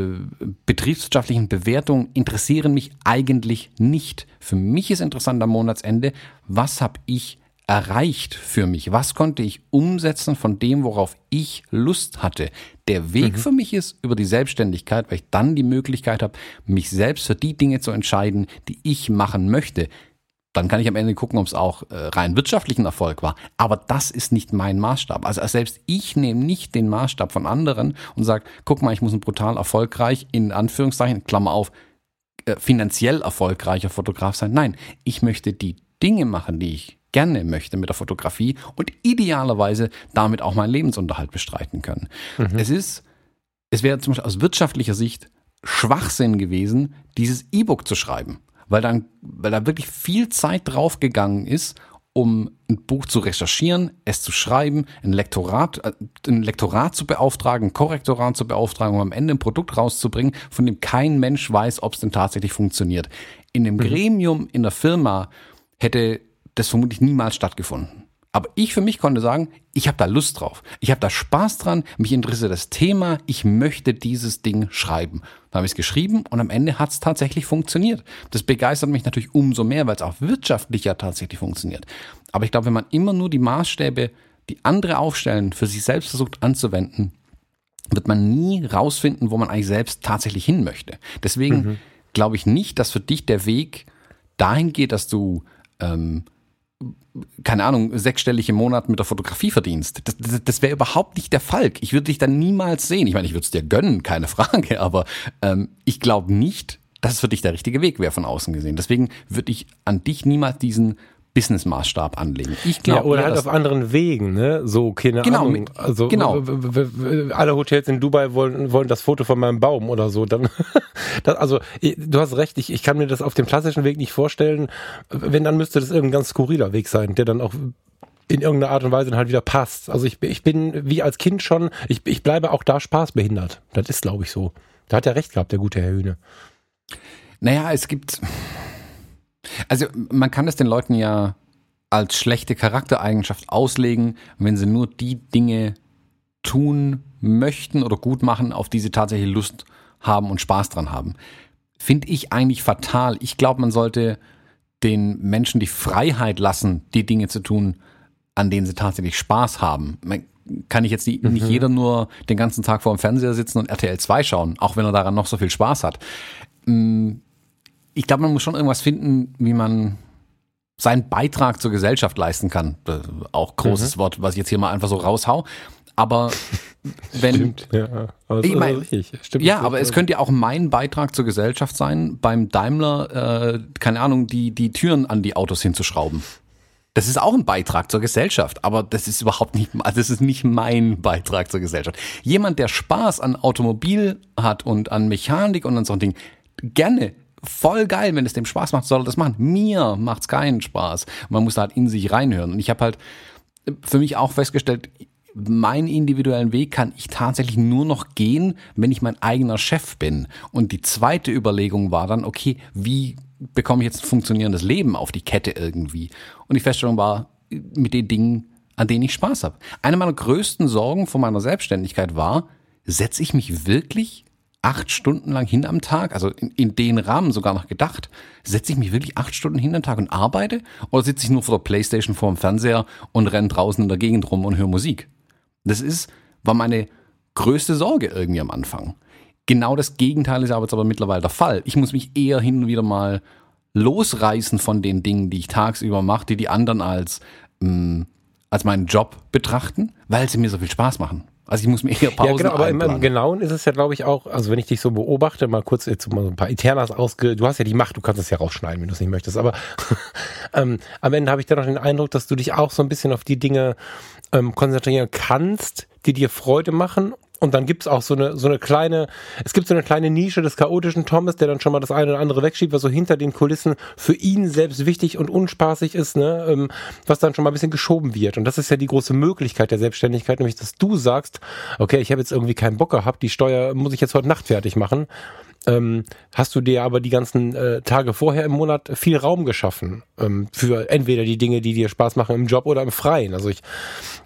betriebswirtschaftlichen Bewertungen interessieren mich eigentlich nicht. Für mich ist interessant am Monatsende, was habe ich erreicht für mich? Was konnte ich umsetzen von dem, worauf ich Lust hatte? Der Weg mhm. für mich ist über die Selbstständigkeit, weil ich dann die Möglichkeit habe, mich selbst für die Dinge zu entscheiden, die ich machen möchte. Dann kann ich am Ende gucken, ob es auch äh, rein wirtschaftlichen Erfolg war. Aber das ist nicht mein Maßstab. Also selbst ich nehme nicht den Maßstab von anderen und sage, guck mal, ich muss ein brutal erfolgreich, in Anführungszeichen, Klammer auf, äh, finanziell erfolgreicher Fotograf sein. Nein, ich möchte die Dinge machen, die ich gerne möchte mit der Fotografie und idealerweise damit auch meinen Lebensunterhalt bestreiten können. Mhm. Es ist, es wäre zum Beispiel aus wirtschaftlicher Sicht Schwachsinn gewesen, dieses E-Book zu schreiben, weil dann, weil da wirklich viel Zeit draufgegangen ist, um ein Buch zu recherchieren, es zu schreiben, ein Lektorat, äh, ein Lektorat zu beauftragen, ein Korrektorat zu beauftragen, um am Ende ein Produkt rauszubringen, von dem kein Mensch weiß, ob es denn tatsächlich funktioniert. In dem mhm. Gremium, in der Firma hätte das vermutlich niemals stattgefunden. Aber ich für mich konnte sagen, ich habe da Lust drauf. Ich habe da Spaß dran, mich interessiert das Thema, ich möchte dieses Ding schreiben. Dann habe ich es geschrieben und am Ende hat es tatsächlich funktioniert. Das begeistert mich natürlich umso mehr, weil es auch wirtschaftlich ja tatsächlich funktioniert. Aber ich glaube, wenn man immer nur die Maßstäbe, die andere aufstellen, für sich selbst versucht anzuwenden, wird man nie rausfinden, wo man eigentlich selbst tatsächlich hin möchte. Deswegen mhm. glaube ich nicht, dass für dich der Weg dahin geht, dass du ähm, keine Ahnung, sechsstellig im Monat mit der Fotografie verdienst. Das, das, das wäre überhaupt nicht der Fall. Ich würde dich dann niemals sehen. Ich meine, ich würde es dir gönnen, keine Frage, aber ähm, ich glaube nicht, dass es für dich der richtige Weg wäre von außen gesehen. Deswegen würde ich an dich niemals diesen Business-Maßstab anlegen. Ich glaube, ja, oder halt auf anderen Wegen, ne? So, keine genau, Ahnung. Also genau. alle Hotels in Dubai wollen, wollen das Foto von meinem Baum oder so. Dann, das, also du hast recht, ich, ich kann mir das auf dem klassischen Weg nicht vorstellen. Wenn, dann müsste das irgendein ganz skurriler Weg sein, der dann auch in irgendeiner Art und Weise dann halt wieder passt. Also ich, ich bin wie als Kind schon, ich, ich bleibe auch da spaßbehindert. Das ist, glaube ich, so. Da hat er recht gehabt, der gute Herr Hühne. Naja, es gibt also man kann es den Leuten ja als schlechte Charaktereigenschaft auslegen, wenn sie nur die Dinge tun möchten oder gut machen, auf die sie tatsächlich Lust haben und Spaß dran haben. Finde ich eigentlich fatal. Ich glaube, man sollte den Menschen die Freiheit lassen, die Dinge zu tun, an denen sie tatsächlich Spaß haben. Man kann ich jetzt nicht, mhm. nicht jeder nur den ganzen Tag vor dem Fernseher sitzen und RTL 2 schauen, auch wenn er daran noch so viel Spaß hat. Mm, ich glaube, man muss schon irgendwas finden, wie man seinen Beitrag zur Gesellschaft leisten kann. Auch großes mhm. Wort, was ich jetzt hier mal einfach so raushau. Aber wenn. Stimmt, ja. Aber ich mein, Stimmt, ja, aber es könnte ja auch mein Beitrag zur Gesellschaft sein, beim Daimler, äh, keine Ahnung, die, die Türen an die Autos hinzuschrauben. Das ist auch ein Beitrag zur Gesellschaft, aber das ist überhaupt nicht, also das ist nicht mein Beitrag zur Gesellschaft. Jemand, der Spaß an Automobil hat und an Mechanik und an so ein Ding, gerne voll geil, wenn es dem Spaß macht, soll er das machen. Mir macht's keinen Spaß. Man muss halt in sich reinhören. Und ich habe halt für mich auch festgestellt, meinen individuellen Weg kann ich tatsächlich nur noch gehen, wenn ich mein eigener Chef bin. Und die zweite Überlegung war dann, okay, wie bekomme ich jetzt ein funktionierendes Leben auf die Kette irgendwie? Und die Feststellung war, mit den Dingen, an denen ich Spaß habe. Eine meiner größten Sorgen von meiner Selbstständigkeit war, setze ich mich wirklich acht Stunden lang hin am Tag, also in, in den Rahmen sogar noch gedacht, setze ich mich wirklich acht Stunden hin am Tag und arbeite oder sitze ich nur vor der Playstation vor dem Fernseher und renne draußen in der Gegend rum und höre Musik? Das ist, war meine größte Sorge irgendwie am Anfang. Genau das Gegenteil ist aber jetzt aber mittlerweile der Fall. Ich muss mich eher hin und wieder mal losreißen von den Dingen, die ich tagsüber mache, die die anderen als, mh, mm, als meinen Job betrachten, weil sie mir so viel Spaß machen. Also ich muss mir eher Pausen Ja, genau, aber einplanen. im Genauen ist es ja, glaube ich, auch, also wenn ich dich so beobachte, mal kurz jetzt mal so ein paar Internas ausge... Du hast ja die Macht, du kannst es ja rausschneiden, wenn du es nicht möchtest, aber ähm, am Ende habe ich dann noch den Eindruck, dass du dich auch so ein bisschen auf die Dinge ähm, konzentrieren kannst, die dir Freude machen und dann gibt's auch so eine, so eine kleine, es gibt so eine kleine Nische des chaotischen Thomas, der dann schon mal das eine oder andere wegschiebt, was so hinter den Kulissen für ihn selbst wichtig und unspaßig ist, ne, ähm, was dann schon mal ein bisschen geschoben wird. Und das ist ja die große Möglichkeit der Selbstständigkeit, nämlich dass du sagst, okay, ich habe jetzt irgendwie keinen Bock gehabt, die Steuer muss ich jetzt heute Nacht fertig machen. Ähm, hast du dir aber die ganzen äh, Tage vorher im Monat viel Raum geschaffen ähm, für entweder die Dinge, die dir Spaß machen im Job oder im Freien. Also ich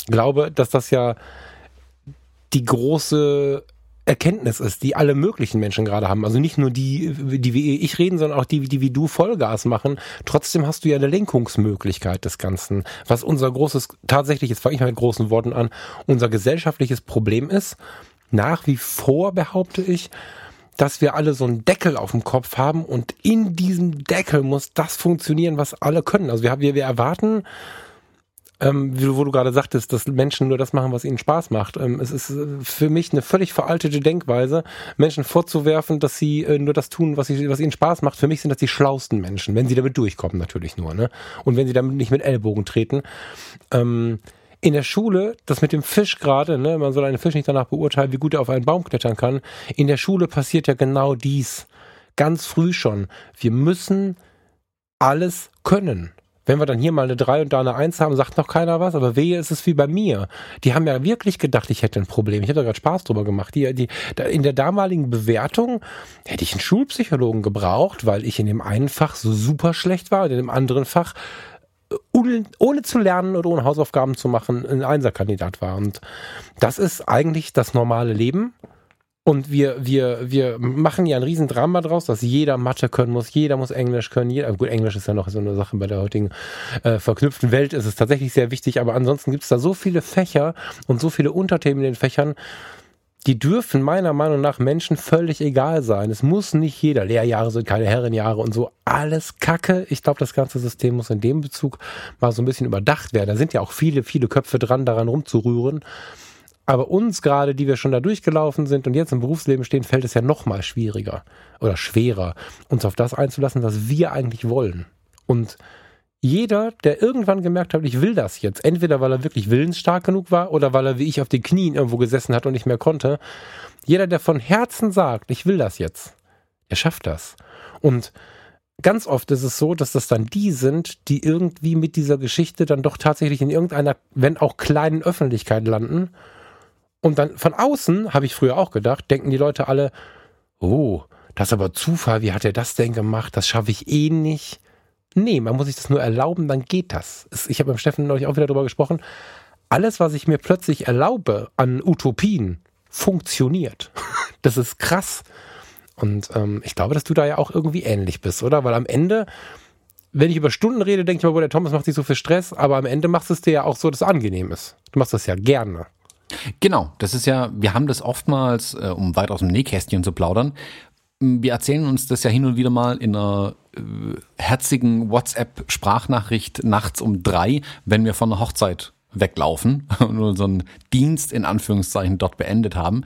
glaube, dass das ja die große Erkenntnis ist, die alle möglichen Menschen gerade haben. Also nicht nur die, die wie ich reden, sondern auch die, die wie du Vollgas machen. Trotzdem hast du ja eine Lenkungsmöglichkeit des Ganzen. Was unser großes, tatsächlich, jetzt fange ich mal mit großen Worten an, unser gesellschaftliches Problem ist, nach wie vor behaupte ich, dass wir alle so einen Deckel auf dem Kopf haben und in diesem Deckel muss das funktionieren, was alle können. Also wir, wir, wir erwarten, ähm, wo du gerade sagtest, dass Menschen nur das machen, was ihnen Spaß macht. Ähm, es ist äh, für mich eine völlig veraltete Denkweise, Menschen vorzuwerfen, dass sie äh, nur das tun, was, sie, was ihnen Spaß macht. Für mich sind das die schlausten Menschen, wenn sie damit durchkommen natürlich nur. Ne? Und wenn sie damit nicht mit Ellbogen treten. Ähm, in der Schule, das mit dem Fisch gerade, ne, man soll einen Fisch nicht danach beurteilen, wie gut er auf einen Baum klettern kann. In der Schule passiert ja genau dies. Ganz früh schon. Wir müssen alles können. Wenn wir dann hier mal eine 3 und da eine 1 haben, sagt noch keiner was, aber wehe, ist es wie bei mir. Die haben ja wirklich gedacht, ich hätte ein Problem. Ich habe da gerade Spaß drüber gemacht. Die, die, in der damaligen Bewertung hätte ich einen Schulpsychologen gebraucht, weil ich in dem einen Fach so super schlecht war und in dem anderen Fach äh, ohne zu lernen oder ohne Hausaufgaben zu machen ein Einserkandidat war. Und das ist eigentlich das normale Leben. Und wir, wir, wir machen ja ein Riesendrama draus, dass jeder Mathe können muss, jeder muss Englisch können, jeder, gut, Englisch ist ja noch so eine Sache bei der heutigen äh, verknüpften Welt, ist es tatsächlich sehr wichtig, aber ansonsten gibt es da so viele Fächer und so viele Unterthemen in den Fächern, die dürfen meiner Meinung nach Menschen völlig egal sein. Es muss nicht jeder, Lehrjahre sind keine Herrenjahre und so, alles Kacke. Ich glaube, das ganze System muss in dem Bezug mal so ein bisschen überdacht werden. Da sind ja auch viele, viele Köpfe dran, daran rumzurühren. Aber uns gerade, die wir schon da durchgelaufen sind und jetzt im Berufsleben stehen, fällt es ja noch mal schwieriger oder schwerer, uns auf das einzulassen, was wir eigentlich wollen. Und jeder, der irgendwann gemerkt hat, ich will das jetzt, entweder weil er wirklich willensstark genug war oder weil er wie ich auf den Knien irgendwo gesessen hat und nicht mehr konnte, jeder, der von Herzen sagt, ich will das jetzt, der schafft das. Und ganz oft ist es so, dass das dann die sind, die irgendwie mit dieser Geschichte dann doch tatsächlich in irgendeiner, wenn auch kleinen Öffentlichkeit landen und dann von außen, habe ich früher auch gedacht, denken die Leute alle, oh, das ist aber Zufall, wie hat er das denn gemacht? Das schaffe ich eh nicht. Nee, man muss sich das nur erlauben, dann geht das. Ich habe beim Steffen neulich auch wieder darüber gesprochen. Alles, was ich mir plötzlich erlaube an Utopien, funktioniert. Das ist krass. Und ähm, ich glaube, dass du da ja auch irgendwie ähnlich bist, oder? Weil am Ende, wenn ich über Stunden rede, denke ich mal, wo der Thomas macht sich so viel Stress, aber am Ende machst du es dir ja auch so, dass es angenehm ist. Du machst das ja gerne. Genau, das ist ja, wir haben das oftmals, äh, um weit aus dem Nähkästchen zu plaudern, wir erzählen uns das ja hin und wieder mal in einer äh, herzigen WhatsApp-Sprachnachricht nachts um drei, wenn wir von der Hochzeit weglaufen und unseren Dienst in Anführungszeichen dort beendet haben.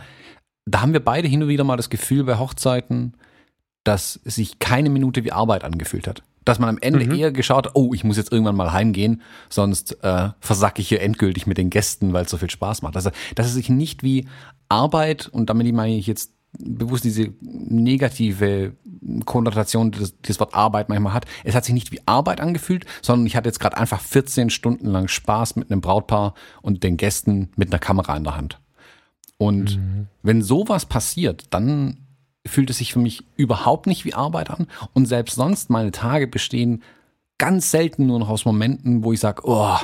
Da haben wir beide hin und wieder mal das Gefühl bei Hochzeiten, dass sich keine Minute wie Arbeit angefühlt hat. Dass man am Ende mhm. eher geschaut hat, oh, ich muss jetzt irgendwann mal heimgehen, sonst äh, versacke ich hier endgültig mit den Gästen, weil es so viel Spaß macht. Also, dass es sich nicht wie Arbeit, und damit meine ich jetzt bewusst diese negative Konnotation, die das, Wort Arbeit manchmal hat. Es hat sich nicht wie Arbeit angefühlt, sondern ich hatte jetzt gerade einfach 14 Stunden lang Spaß mit einem Brautpaar und den Gästen mit einer Kamera in der Hand. Und mhm. wenn sowas passiert, dann fühlt es sich für mich überhaupt nicht wie Arbeit an. Und selbst sonst, meine Tage bestehen ganz selten nur noch aus Momenten, wo ich sage, oh,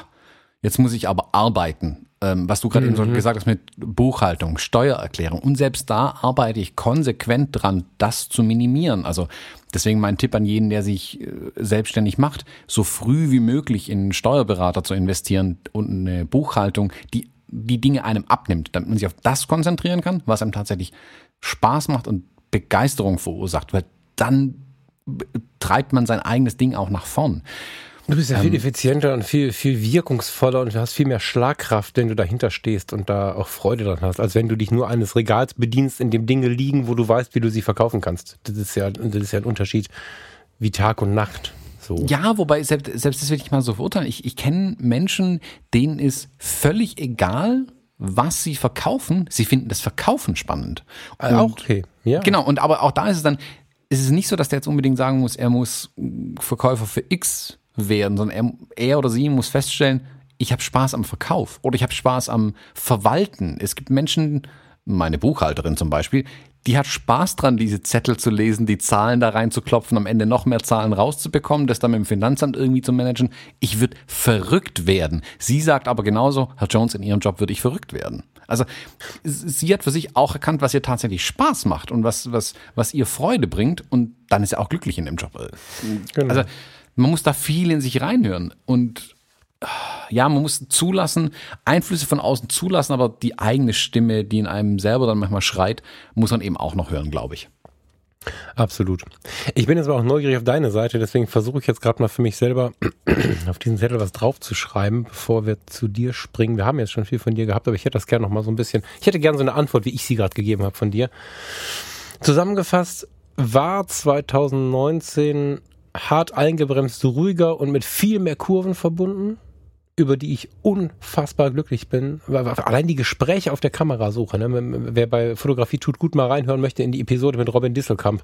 jetzt muss ich aber arbeiten ähm, was du gerade mhm. eben gesagt hast mit Buchhaltung, Steuererklärung. Und selbst da arbeite ich konsequent dran, das zu minimieren. Also deswegen mein Tipp an jeden, der sich äh, selbstständig macht, so früh wie möglich in einen Steuerberater zu investieren und eine Buchhaltung, die die Dinge einem abnimmt, damit man sich auf das konzentrieren kann, was einem tatsächlich Spaß macht und Begeisterung verursacht, weil dann treibt man sein eigenes Ding auch nach vorn. Du bist ja viel ähm, effizienter und viel, viel wirkungsvoller und du hast viel mehr Schlagkraft, wenn du dahinter stehst und da auch Freude dran hast, als wenn du dich nur eines Regals bedienst, in dem Dinge liegen, wo du weißt, wie du sie verkaufen kannst. Das ist ja, das ist ja ein Unterschied wie Tag und Nacht. So. Ja, wobei selbst, selbst das will ich mal so verurteilen. Ich, ich kenne Menschen, denen ist völlig egal, was sie verkaufen. Sie finden das Verkaufen spannend. Und, auch okay, ja. Genau, und aber auch da ist es dann, ist es nicht so, dass der jetzt unbedingt sagen muss, er muss Verkäufer für X werden, sondern er, er oder sie muss feststellen, ich habe Spaß am Verkauf oder ich habe Spaß am Verwalten. Es gibt Menschen, meine Buchhalterin zum Beispiel, die hat Spaß dran, diese Zettel zu lesen, die Zahlen da reinzuklopfen, am Ende noch mehr Zahlen rauszubekommen, das dann mit dem Finanzamt irgendwie zu managen. Ich würde verrückt werden. Sie sagt aber genauso, Herr Jones, in Ihrem Job würde ich verrückt werden. Also sie hat für sich auch erkannt, was ihr tatsächlich Spaß macht und was, was, was ihr Freude bringt und dann ist er auch glücklich in dem Job. Genau. Also man muss da viel in sich reinhören und ja, man muss zulassen, Einflüsse von außen zulassen, aber die eigene Stimme, die in einem selber dann manchmal schreit, muss man eben auch noch hören, glaube ich. Absolut. Ich bin jetzt aber auch neugierig auf deine Seite, deswegen versuche ich jetzt gerade mal für mich selber auf diesen Zettel was draufzuschreiben, bevor wir zu dir springen. Wir haben jetzt schon viel von dir gehabt, aber ich hätte das gerne noch mal so ein bisschen. Ich hätte gerne so eine Antwort, wie ich sie gerade gegeben habe von dir. Zusammengefasst war 2019 hart eingebremst, ruhiger und mit viel mehr Kurven verbunden, über die ich unfassbar glücklich bin. Allein die Gespräche auf der Kamerasuche. Ne? Wer bei Fotografie tut gut mal reinhören möchte in die Episode mit Robin Disselkamp.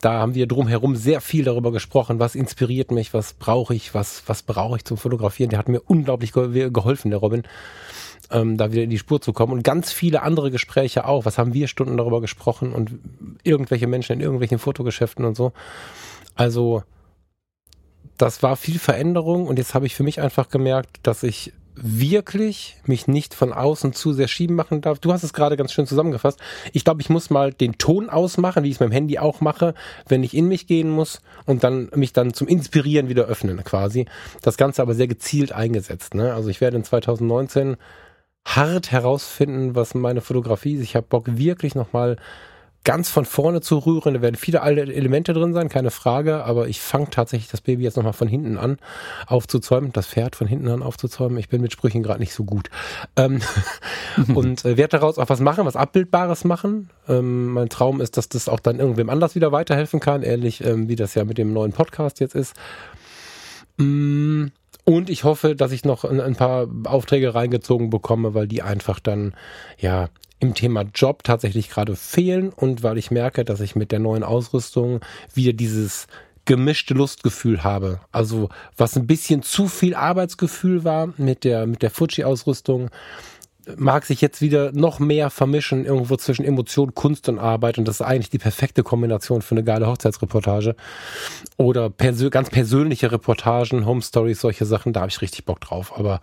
Da haben wir drumherum sehr viel darüber gesprochen, was inspiriert mich, was brauche ich, was, was brauche ich zum Fotografieren. Der hat mir unglaublich geholfen, der Robin. Ähm, da wieder in die Spur zu kommen und ganz viele andere Gespräche auch. Was haben wir Stunden darüber gesprochen und irgendwelche Menschen in irgendwelchen Fotogeschäften und so. Also das war viel Veränderung und jetzt habe ich für mich einfach gemerkt, dass ich wirklich mich nicht von außen zu sehr schieben machen darf. Du hast es gerade ganz schön zusammengefasst. Ich glaube, ich muss mal den Ton ausmachen, wie ich es mit dem Handy auch mache, wenn ich in mich gehen muss und dann mich dann zum Inspirieren wieder öffnen quasi. Das Ganze aber sehr gezielt eingesetzt. Ne? Also ich werde in 2019 hart herausfinden, was meine Fotografie ist. Ich habe Bock wirklich nochmal ganz von vorne zu rühren. Da werden viele alte Elemente drin sein, keine Frage. Aber ich fange tatsächlich das Baby jetzt nochmal von hinten an aufzuzäumen, das Pferd von hinten an aufzuzäumen. Ich bin mit Sprüchen gerade nicht so gut. Ähm, und äh, werde daraus auch was machen, was Abbildbares machen. Ähm, mein Traum ist, dass das auch dann irgendwem anders wieder weiterhelfen kann, ähnlich ähm, wie das ja mit dem neuen Podcast jetzt ist. Mm. Und ich hoffe, dass ich noch ein, ein, paar Aufträge reingezogen bekomme, weil die einfach dann, ja, im Thema Job tatsächlich gerade fehlen und weil ich merke, dass ich mit der neuen Ausrüstung wieder dieses gemischte Lustgefühl habe. Also was ein bisschen zu viel Arbeitsgefühl war mit der mit der Fuji Ausrüstung mag sich jetzt wieder noch mehr vermischen irgendwo zwischen Emotion, Kunst und Arbeit und das ist eigentlich die perfekte Kombination für eine geile Hochzeitsreportage oder persö ganz persönliche Reportagen, Home Stories, solche Sachen, da habe ich richtig Bock drauf, aber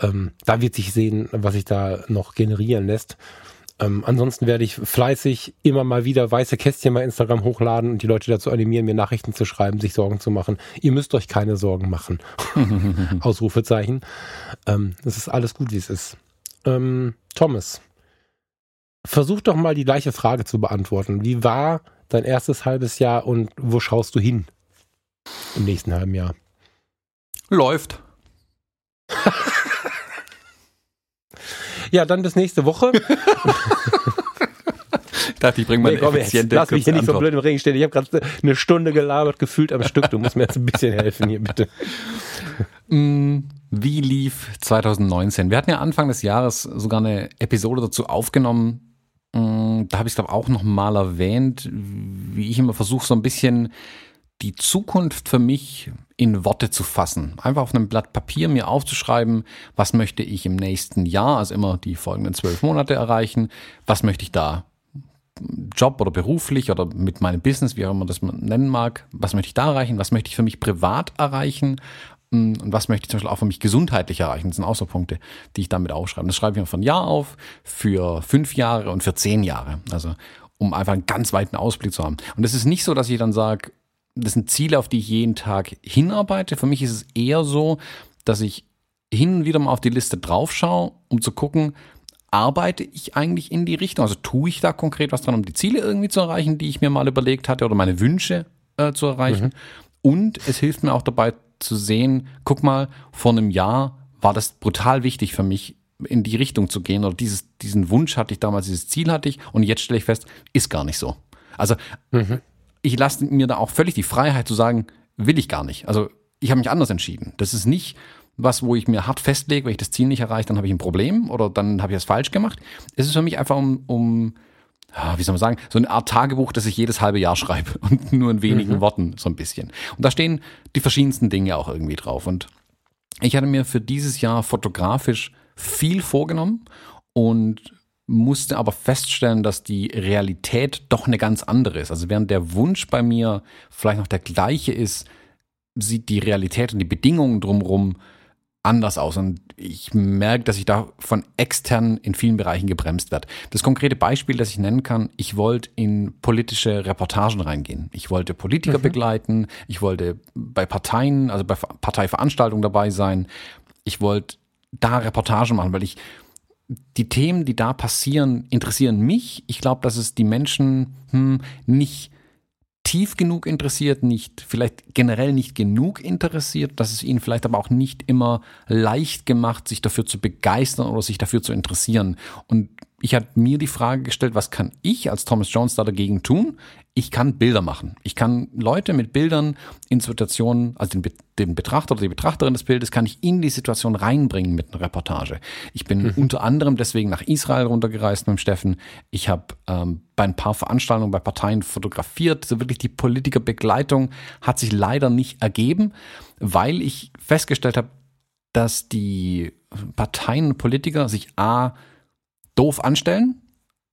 ähm, da wird sich sehen, was sich da noch generieren lässt. Ähm, ansonsten werde ich fleißig immer mal wieder weiße Kästchen bei Instagram hochladen und die Leute dazu animieren, mir Nachrichten zu schreiben, sich Sorgen zu machen. Ihr müsst euch keine Sorgen machen. Ausrufezeichen. Ähm, das ist alles gut, wie es ist. Ähm, Thomas, versuch doch mal die gleiche Frage zu beantworten. Wie war dein erstes halbes Jahr und wo schaust du hin im nächsten halben Jahr? Läuft. ja, dann bis nächste Woche. ich dachte, ich bringe mal nee, eine effiziente Lass mich hier nicht so blöd im Regen stehen. Ich habe gerade eine Stunde gelabert, gefühlt am Stück. Du musst mir jetzt ein bisschen helfen hier, bitte. Mm, wie lief 2019? Wir hatten ja Anfang des Jahres sogar eine Episode dazu aufgenommen. Mm, da habe ich es, glaube auch noch mal erwähnt, wie ich immer versuche, so ein bisschen die Zukunft für mich in Worte zu fassen. Einfach auf einem Blatt Papier mir aufzuschreiben, was möchte ich im nächsten Jahr, also immer die folgenden zwölf Monate erreichen, was möchte ich da Job oder beruflich oder mit meinem Business, wie auch immer das man nennen mag, was möchte ich da erreichen, was möchte ich für mich privat erreichen hm, und was möchte ich zum Beispiel auch für mich gesundheitlich erreichen. Das sind auch so Punkte, die ich damit aufschreibe. Das schreibe ich mir von Jahr auf, für fünf Jahre und für zehn Jahre. Also um einfach einen ganz weiten Ausblick zu haben. Und es ist nicht so, dass ich dann sage, das sind Ziele, auf die ich jeden Tag hinarbeite. Für mich ist es eher so, dass ich hin und wieder mal auf die Liste draufschaue, um zu gucken, arbeite ich eigentlich in die Richtung? Also tue ich da konkret was dran, um die Ziele irgendwie zu erreichen, die ich mir mal überlegt hatte oder meine Wünsche äh, zu erreichen? Mhm. Und es hilft mir auch dabei zu sehen, guck mal, vor einem Jahr war das brutal wichtig für mich, in die Richtung zu gehen oder dieses, diesen Wunsch hatte ich damals, dieses Ziel hatte ich und jetzt stelle ich fest, ist gar nicht so. Also mhm ich lasse mir da auch völlig die Freiheit zu sagen, will ich gar nicht. Also ich habe mich anders entschieden. Das ist nicht was, wo ich mir hart festlege, wenn ich das Ziel nicht erreiche, dann habe ich ein Problem oder dann habe ich das falsch gemacht. Es ist für mich einfach um, um wie soll man sagen, so eine Art Tagebuch, das ich jedes halbe Jahr schreibe und nur in wenigen mhm. Worten so ein bisschen. Und da stehen die verschiedensten Dinge auch irgendwie drauf. Und ich hatte mir für dieses Jahr fotografisch viel vorgenommen und musste aber feststellen, dass die Realität doch eine ganz andere ist. Also während der Wunsch bei mir vielleicht noch der gleiche ist, sieht die Realität und die Bedingungen drumherum anders aus. Und ich merke, dass ich da von extern in vielen Bereichen gebremst werde. Das konkrete Beispiel, das ich nennen kann, ich wollte in politische Reportagen reingehen. Ich wollte Politiker mhm. begleiten, ich wollte bei Parteien, also bei Parteiveranstaltungen dabei sein. Ich wollte da Reportagen machen, weil ich die Themen, die da passieren, interessieren mich. Ich glaube, dass es die Menschen hm, nicht tief genug interessiert, nicht vielleicht generell nicht genug interessiert, dass es ihnen vielleicht aber auch nicht immer leicht gemacht, sich dafür zu begeistern oder sich dafür zu interessieren. Und ich habe mir die Frage gestellt, was kann ich als Thomas Jones da dagegen tun? Ich kann Bilder machen. Ich kann Leute mit Bildern in Situationen, also den, den Betrachter oder die Betrachterin des Bildes, kann ich in die Situation reinbringen mit einer Reportage. Ich bin mhm. unter anderem deswegen nach Israel runtergereist mit dem Steffen. Ich habe ähm, bei ein paar Veranstaltungen bei Parteien fotografiert. So wirklich die Politikerbegleitung hat sich leider nicht ergeben, weil ich festgestellt habe, dass die Parteien und Politiker sich A doof anstellen.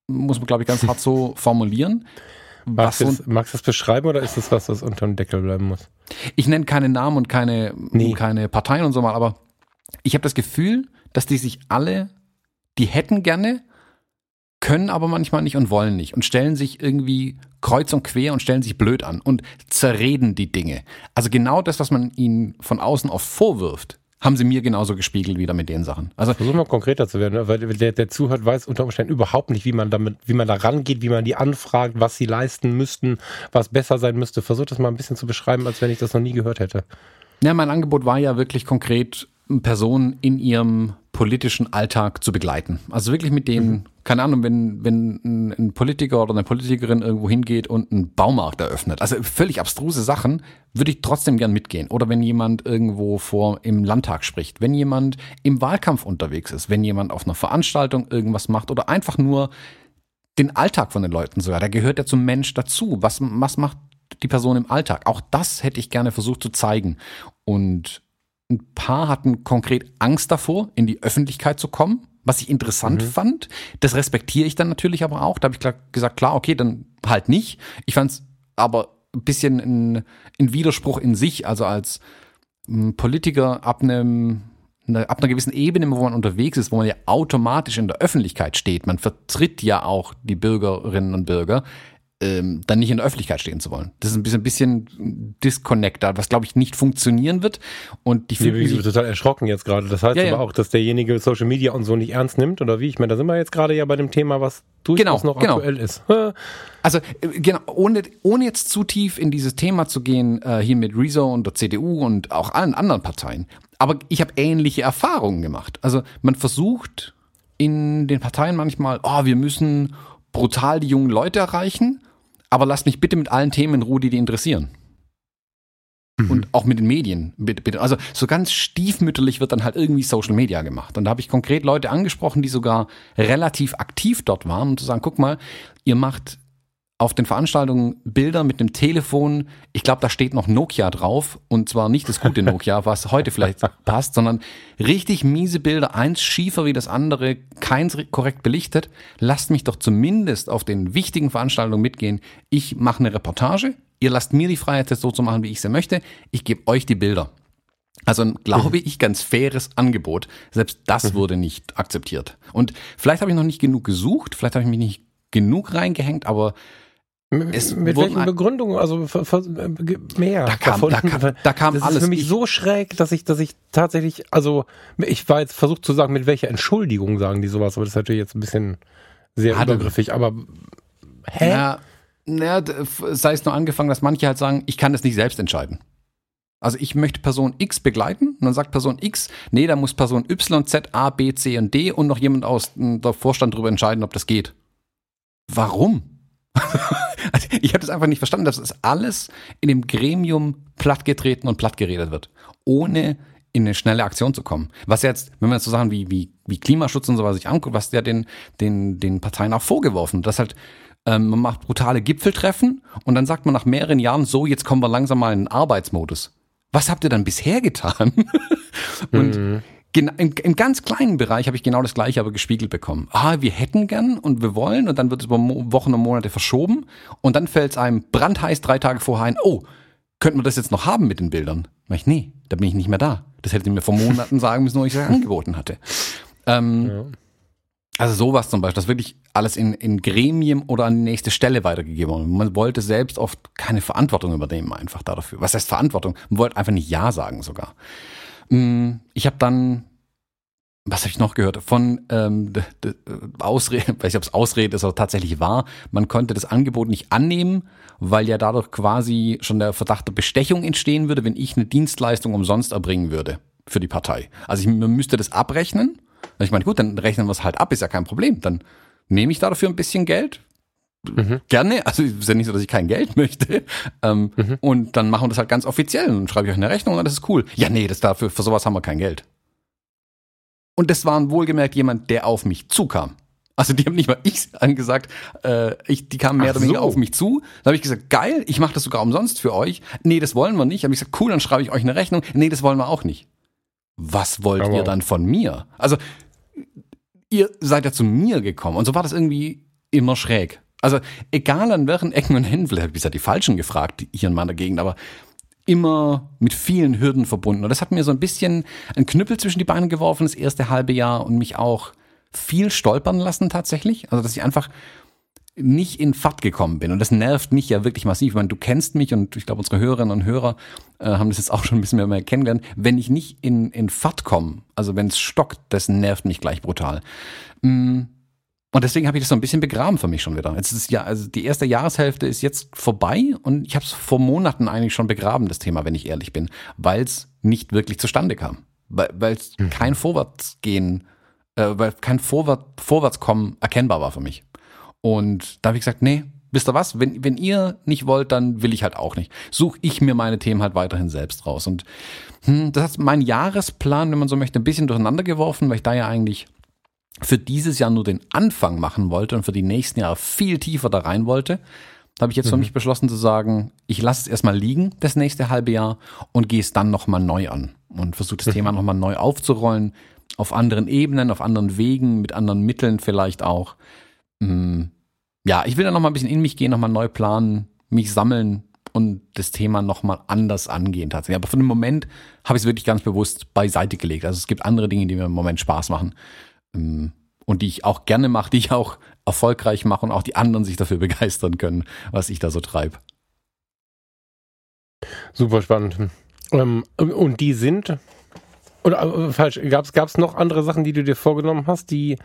Muss man, glaube ich, ganz hart so formulieren. Magst du das, beschreiben oder ist das was, was unter dem Deckel bleiben muss? Ich nenne keine Namen und keine, nee. keine Parteien und so mal, aber ich habe das Gefühl, dass die sich alle, die hätten gerne, können aber manchmal nicht und wollen nicht und stellen sich irgendwie kreuz und quer und stellen sich blöd an und zerreden die Dinge. Also genau das, was man ihnen von außen oft vorwirft, haben sie mir genauso gespiegelt wieder mit den Sachen. Also versuch mal konkreter zu werden, weil der, der zuhört, weiß unter Umständen überhaupt nicht, wie man damit, wie man da rangeht, wie man die anfragt, was sie leisten müssten, was besser sein müsste. Versuch das mal ein bisschen zu beschreiben, als wenn ich das noch nie gehört hätte. Ja, mein Angebot war ja wirklich konkret Personen in ihrem politischen Alltag zu begleiten. Also wirklich mit denen, mhm. keine Ahnung, wenn, wenn ein Politiker oder eine Politikerin irgendwo hingeht und einen Baumarkt eröffnet, also völlig abstruse Sachen, würde ich trotzdem gern mitgehen. Oder wenn jemand irgendwo vor im Landtag spricht, wenn jemand im Wahlkampf unterwegs ist, wenn jemand auf einer Veranstaltung irgendwas macht oder einfach nur den Alltag von den Leuten sogar, da gehört ja zum Mensch dazu. Was, was macht die Person im Alltag? Auch das hätte ich gerne versucht zu zeigen. Und ein paar hatten konkret Angst davor, in die Öffentlichkeit zu kommen, was ich interessant mhm. fand. Das respektiere ich dann natürlich aber auch. Da habe ich gesagt, klar, okay, dann halt nicht. Ich fand es aber ein bisschen ein, ein Widerspruch in sich, also als hm, Politiker ab einem ab einer gewissen Ebene, wo man unterwegs ist, wo man ja automatisch in der Öffentlichkeit steht, man vertritt ja auch die Bürgerinnen und Bürger, ähm, dann nicht in der Öffentlichkeit stehen zu wollen. Das ist ein bisschen, ein bisschen disconnected, was glaube ich nicht funktionieren wird. Und die nee, ich bin total erschrocken jetzt gerade. Das heißt ja, aber ja. auch, dass derjenige Social Media und so nicht ernst nimmt oder wie? Ich meine, da sind wir jetzt gerade ja bei dem Thema, was durchaus genau, noch genau. aktuell ist. also äh, genau, ohne, ohne jetzt zu tief in dieses Thema zu gehen, äh, hier mit Rezo und der CDU und auch allen anderen Parteien. Aber ich habe ähnliche Erfahrungen gemacht. Also man versucht in den Parteien manchmal, oh, wir müssen brutal die jungen Leute erreichen aber lasst mich bitte mit allen Themen in Ruhe, die die interessieren. Mhm. Und auch mit den Medien, bitte, bitte. Also so ganz stiefmütterlich wird dann halt irgendwie Social Media gemacht. Und da habe ich konkret Leute angesprochen, die sogar relativ aktiv dort waren, um zu sagen, guck mal, ihr macht auf den Veranstaltungen Bilder mit einem Telefon. Ich glaube, da steht noch Nokia drauf. Und zwar nicht das gute Nokia, was heute vielleicht passt, sondern richtig miese Bilder. Eins schiefer wie das andere, keins korrekt belichtet. Lasst mich doch zumindest auf den wichtigen Veranstaltungen mitgehen. Ich mache eine Reportage. Ihr lasst mir die Freiheit, das so zu machen, wie ich sie möchte. Ich gebe euch die Bilder. Also ein, glaube ich, ganz faires Angebot. Selbst das mhm. wurde nicht akzeptiert. Und vielleicht habe ich noch nicht genug gesucht, vielleicht habe ich mich nicht genug reingehängt, aber es mit welchen Begründungen? Also mehr. Da kam, davon. Da kam, da kam das alles. ist für mich ich, so schräg, dass ich, dass ich tatsächlich, also ich war jetzt versucht zu sagen, mit welcher Entschuldigung sagen die sowas, aber das ist natürlich jetzt ein bisschen sehr Hatte. übergriffig. Aber hä? Ja, na, sei es nur angefangen, dass manche halt sagen, ich kann das nicht selbst entscheiden. Also ich möchte Person X begleiten und dann sagt Person X, nee, da muss Person Y, Z, A, B, C und D und noch jemand aus der Vorstand darüber entscheiden, ob das geht. Warum? also ich habe das einfach nicht verstanden, dass das alles in dem Gremium plattgetreten und plattgeredet wird, ohne in eine schnelle Aktion zu kommen. Was jetzt, wenn man jetzt so Sachen wie, wie, wie Klimaschutz und so was sich anguckt, was ja den, den, den Parteien auch vorgeworfen, dass halt ähm, man macht brutale Gipfeltreffen und dann sagt man nach mehreren Jahren so, jetzt kommen wir langsam mal in den Arbeitsmodus. Was habt ihr dann bisher getan? und mhm. Im, Im ganz kleinen Bereich habe ich genau das Gleiche aber gespiegelt bekommen. Ah, wir hätten gern und wir wollen und dann wird es über Wochen und Monate verschoben und dann fällt es einem brandheiß drei Tage vorher ein, oh, könnten wir das jetzt noch haben mit den Bildern? Mach ich, nee, da bin ich nicht mehr da. Das hätte ich mir vor Monaten sagen müssen, wo ich es angeboten hatte. Ähm, ja. Also sowas zum Beispiel, dass wirklich alles in, in Gremien oder an die nächste Stelle weitergegeben wurde. Man wollte selbst oft keine Verantwortung übernehmen einfach dafür. Was heißt Verantwortung? Man wollte einfach nicht Ja sagen sogar. Mm, ich habe dann, was habe ich noch gehört? Von ähm, Ausrede, weiß nicht, ob es Ausrede ist oder tatsächlich war, man konnte das Angebot nicht annehmen, weil ja dadurch quasi schon der Verdacht der Bestechung entstehen würde, wenn ich eine Dienstleistung umsonst erbringen würde für die Partei. Also ich, man müsste das abrechnen. Ich meine, gut, dann rechnen wir es halt ab, ist ja kein Problem. Dann nehme ich dafür ein bisschen Geld, Mhm. Gerne, also es ist ja nicht so, dass ich kein Geld möchte. Ähm, mhm. Und dann machen wir das halt ganz offiziell und schreibe ich euch eine Rechnung und das ist cool. Ja, nee, das dafür, für sowas haben wir kein Geld. Und das war wohlgemerkt jemand, der auf mich zukam. Also die haben nicht mal ich angesagt, äh, ich, die kamen mehr Ach oder weniger so. auf mich zu. Da habe ich gesagt, geil, ich mache das sogar umsonst für euch. Nee, das wollen wir nicht. Habe ich gesagt, cool, dann schreibe ich euch eine Rechnung. Nee, das wollen wir auch nicht. Was wollt Aber ihr dann von mir? Also ihr seid ja zu mir gekommen und so war das irgendwie immer schräg. Also egal an welchen Ecken und Händen, vielleicht habe ich ja die Falschen gefragt hier in meiner Gegend, aber immer mit vielen Hürden verbunden. Und das hat mir so ein bisschen einen Knüppel zwischen die Beine geworfen, das erste halbe Jahr und mich auch viel stolpern lassen tatsächlich. Also dass ich einfach nicht in Fahrt gekommen bin. Und das nervt mich ja wirklich massiv. Ich meine, du kennst mich und ich glaube, unsere Hörerinnen und Hörer äh, haben das jetzt auch schon ein bisschen mehr, kennengelernt. Wenn ich nicht in, in Fahrt komme, also wenn es stockt, das nervt mich gleich brutal. Mm und deswegen habe ich das so ein bisschen begraben für mich schon wieder. Jetzt ist ja, also die erste Jahreshälfte ist jetzt vorbei und ich habe es vor Monaten eigentlich schon begraben, das Thema, wenn ich ehrlich bin, weil es nicht wirklich zustande kam. Weil es mhm. kein Vorwärtsgehen, äh, weil kein Vorwärts, Vorwärtskommen erkennbar war für mich. Und da habe ich gesagt, nee, wisst ihr was? Wenn, wenn ihr nicht wollt, dann will ich halt auch nicht. Suche ich mir meine Themen halt weiterhin selbst raus. Und hm, das hat mein Jahresplan, wenn man so möchte, ein bisschen durcheinander geworfen, weil ich da ja eigentlich für dieses Jahr nur den Anfang machen wollte und für die nächsten Jahre viel tiefer da rein wollte, da habe ich jetzt mhm. für mich beschlossen zu sagen, ich lasse es erstmal liegen, das nächste halbe Jahr, und gehe es dann nochmal neu an und versuche das mhm. Thema nochmal neu aufzurollen, auf anderen Ebenen, auf anderen Wegen, mit anderen Mitteln vielleicht auch. Mm, ja, ich will dann nochmal ein bisschen in mich gehen, nochmal neu planen, mich sammeln und das Thema nochmal anders angehen tatsächlich. Aber für den Moment habe ich es wirklich ganz bewusst beiseite gelegt. Also es gibt andere Dinge, die mir im Moment Spaß machen. Ähm, und die ich auch gerne mache, die ich auch erfolgreich mache und auch die anderen sich dafür begeistern können, was ich da so treibe. Super spannend. Ähm, und die sind, oder äh, falsch, gab es noch andere Sachen, die du dir vorgenommen hast, die,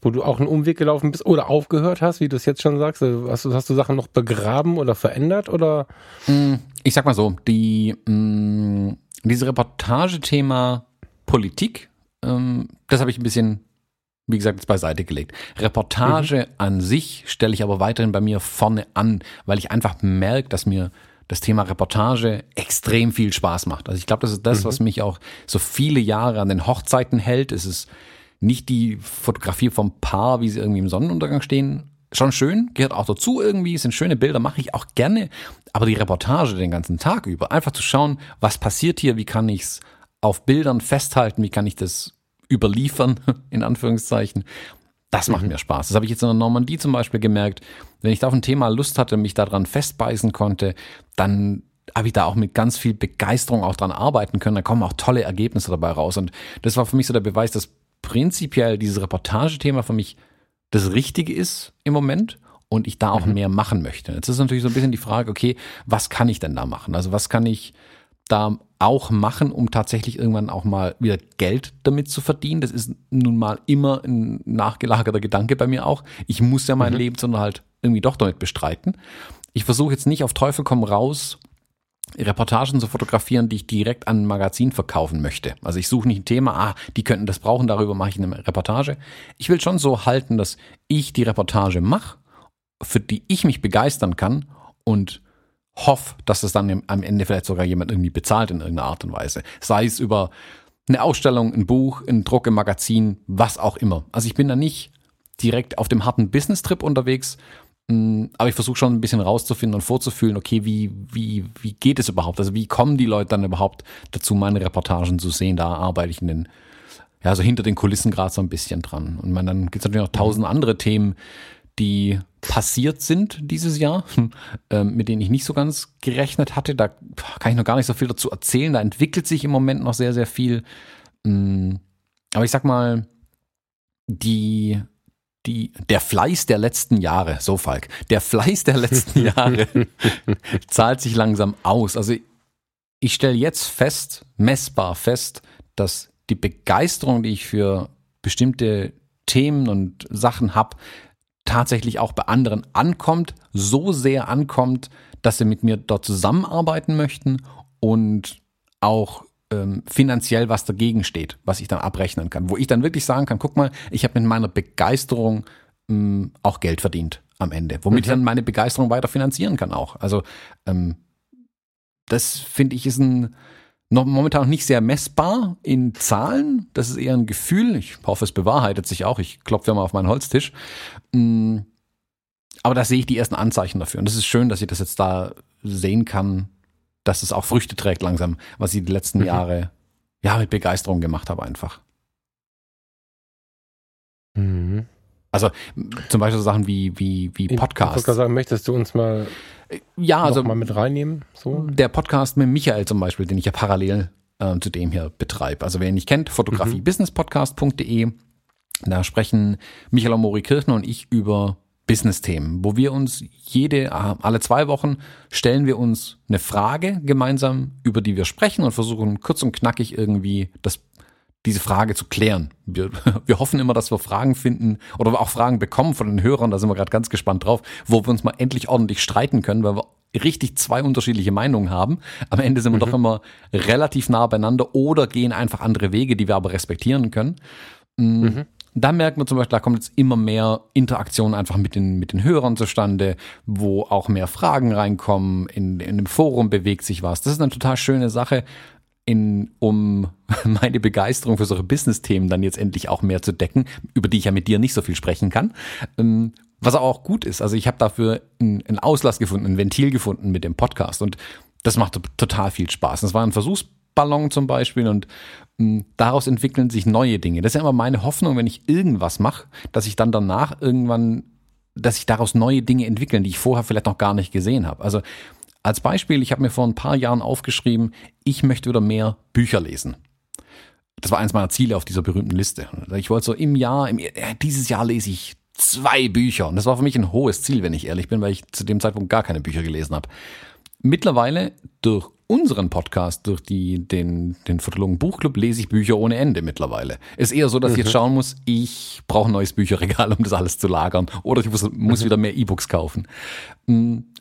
wo du auch einen Umweg gelaufen bist oder aufgehört hast, wie du es jetzt schon sagst? Also hast du, hast du Sachen noch begraben oder verändert oder? Mm, ich sag mal so, die, mh, mm, diese Reportagethema Politik, ähm, das habe ich ein bisschen wie gesagt, jetzt beiseite gelegt. Reportage mhm. an sich stelle ich aber weiterhin bei mir vorne an, weil ich einfach merke, dass mir das Thema Reportage extrem viel Spaß macht. Also ich glaube, das ist das, mhm. was mich auch so viele Jahre an den Hochzeiten hält. Es ist nicht die Fotografie vom Paar, wie sie irgendwie im Sonnenuntergang stehen. Schon schön, gehört auch dazu irgendwie, sind schöne Bilder, mache ich auch gerne. Aber die Reportage den ganzen Tag über, einfach zu schauen, was passiert hier, wie kann ich es auf Bildern festhalten, wie kann ich das überliefern, in Anführungszeichen. Das macht mhm. mir Spaß. Das habe ich jetzt in der Normandie zum Beispiel gemerkt. Wenn ich da auf ein Thema Lust hatte, mich daran festbeißen konnte, dann habe ich da auch mit ganz viel Begeisterung auch dran arbeiten können. Da kommen auch tolle Ergebnisse dabei raus. Und das war für mich so der Beweis, dass prinzipiell dieses Reportagethema für mich das Richtige ist im Moment und ich da auch mhm. mehr machen möchte. Jetzt ist natürlich so ein bisschen die Frage, okay, was kann ich denn da machen? Also was kann ich da auch machen, um tatsächlich irgendwann auch mal wieder Geld damit zu verdienen. Das ist nun mal immer ein nachgelagerter Gedanke bei mir auch. Ich muss ja mein mhm. Lebensunterhalt irgendwie doch damit bestreiten. Ich versuche jetzt nicht auf Teufel komm raus, Reportagen zu fotografieren, die ich direkt an ein Magazin verkaufen möchte. Also ich suche nicht ein Thema, ah, die könnten das brauchen, darüber mache ich eine Reportage. Ich will schon so halten, dass ich die Reportage mache, für die ich mich begeistern kann und hoffe, dass es dann am Ende vielleicht sogar jemand irgendwie bezahlt in irgendeiner Art und Weise. Sei es über eine Ausstellung, ein Buch, ein Druck im Magazin, was auch immer. Also ich bin da nicht direkt auf dem harten Business-Trip unterwegs, mm, aber ich versuche schon ein bisschen rauszufinden und vorzufühlen, okay, wie, wie, wie geht es überhaupt? Also wie kommen die Leute dann überhaupt dazu, meine Reportagen zu sehen? Da arbeite ich in den, ja, so hinter den Kulissen gerade so ein bisschen dran. Und man, dann gibt es natürlich noch tausend andere Themen, die passiert sind dieses Jahr, ähm, mit denen ich nicht so ganz gerechnet hatte. Da kann ich noch gar nicht so viel dazu erzählen. Da entwickelt sich im Moment noch sehr, sehr viel. Mm, aber ich sag mal, die, die, der Fleiß der letzten Jahre, so Falk, der Fleiß der letzten Jahre zahlt sich langsam aus. Also ich stelle jetzt fest, messbar fest, dass die Begeisterung, die ich für bestimmte Themen und Sachen habe, tatsächlich auch bei anderen ankommt, so sehr ankommt, dass sie mit mir dort zusammenarbeiten möchten und auch ähm, finanziell was dagegen steht, was ich dann abrechnen kann. Wo ich dann wirklich sagen kann, guck mal, ich habe mit meiner Begeisterung ähm, auch Geld verdient am Ende, womit mhm. ich dann meine Begeisterung weiter finanzieren kann auch. Also ähm, das finde ich ist ein noch momentan noch nicht sehr messbar in Zahlen. Das ist eher ein Gefühl. Ich hoffe, es bewahrheitet sich auch. Ich klopfe ja mal auf meinen Holztisch. Mm, aber da sehe ich die ersten Anzeichen dafür. Und es ist schön, dass ich das jetzt da sehen kann, dass es auch Früchte trägt langsam, was ich die letzten mhm. Jahre ja mit Begeisterung gemacht habe einfach. Mhm. Also zum Beispiel so Sachen wie, wie, wie Podcasts. Ich sagen, möchtest du uns mal, ja, also, mal mit reinnehmen? So? Der Podcast mit Michael zum Beispiel, den ich ja parallel äh, zu dem hier betreibe. Also wer ihn nicht kennt, fotografiebusinesspodcast.de. Da sprechen Michael Omori Kirchner und ich über Business-Themen, wo wir uns jede, äh, alle zwei Wochen stellen wir uns eine Frage gemeinsam, über die wir sprechen und versuchen kurz und knackig irgendwie das diese Frage zu klären. Wir, wir hoffen immer, dass wir Fragen finden oder auch Fragen bekommen von den Hörern, da sind wir gerade ganz gespannt drauf, wo wir uns mal endlich ordentlich streiten können, weil wir richtig zwei unterschiedliche Meinungen haben. Am Ende sind wir mhm. doch immer relativ nah beieinander oder gehen einfach andere Wege, die wir aber respektieren können. Mm, mhm. Da merken wir zum Beispiel, da kommt jetzt immer mehr Interaktion einfach mit den, mit den Hörern zustande, wo auch mehr Fragen reinkommen, in, in dem Forum bewegt sich was. Das ist eine total schöne Sache, in, um meine Begeisterung für solche Business-Themen dann jetzt endlich auch mehr zu decken, über die ich ja mit dir nicht so viel sprechen kann. Ähm, was auch gut ist. Also ich habe dafür einen Auslass gefunden, ein Ventil gefunden mit dem Podcast und das macht total viel Spaß. Das war ein Versuchsballon zum Beispiel und ähm, daraus entwickeln sich neue Dinge. Das ist ja immer meine Hoffnung, wenn ich irgendwas mache, dass ich dann danach irgendwann dass sich daraus neue Dinge entwickeln, die ich vorher vielleicht noch gar nicht gesehen habe. Also als Beispiel, ich habe mir vor ein paar Jahren aufgeschrieben, ich möchte wieder mehr Bücher lesen. das war eins meiner Ziele auf dieser berühmten Liste. Ich wollte so im Jahr, im, dieses Jahr lese ich zwei Bücher. Und das war für mich ein hohes Ziel, wenn ich ehrlich bin, weil ich zu dem Zeitpunkt gar keine Bücher gelesen habe. Mittlerweile durch unseren Podcast, durch die, den, den Fotologen Buchclub, lese ich Bücher ohne Ende mittlerweile. Ist eher so, dass mhm. ich jetzt mhm. schauen muss, ich brauche ein neues Bücherregal, um das alles zu lagern. Oder ich muss, muss mhm. wieder mehr E-Books kaufen.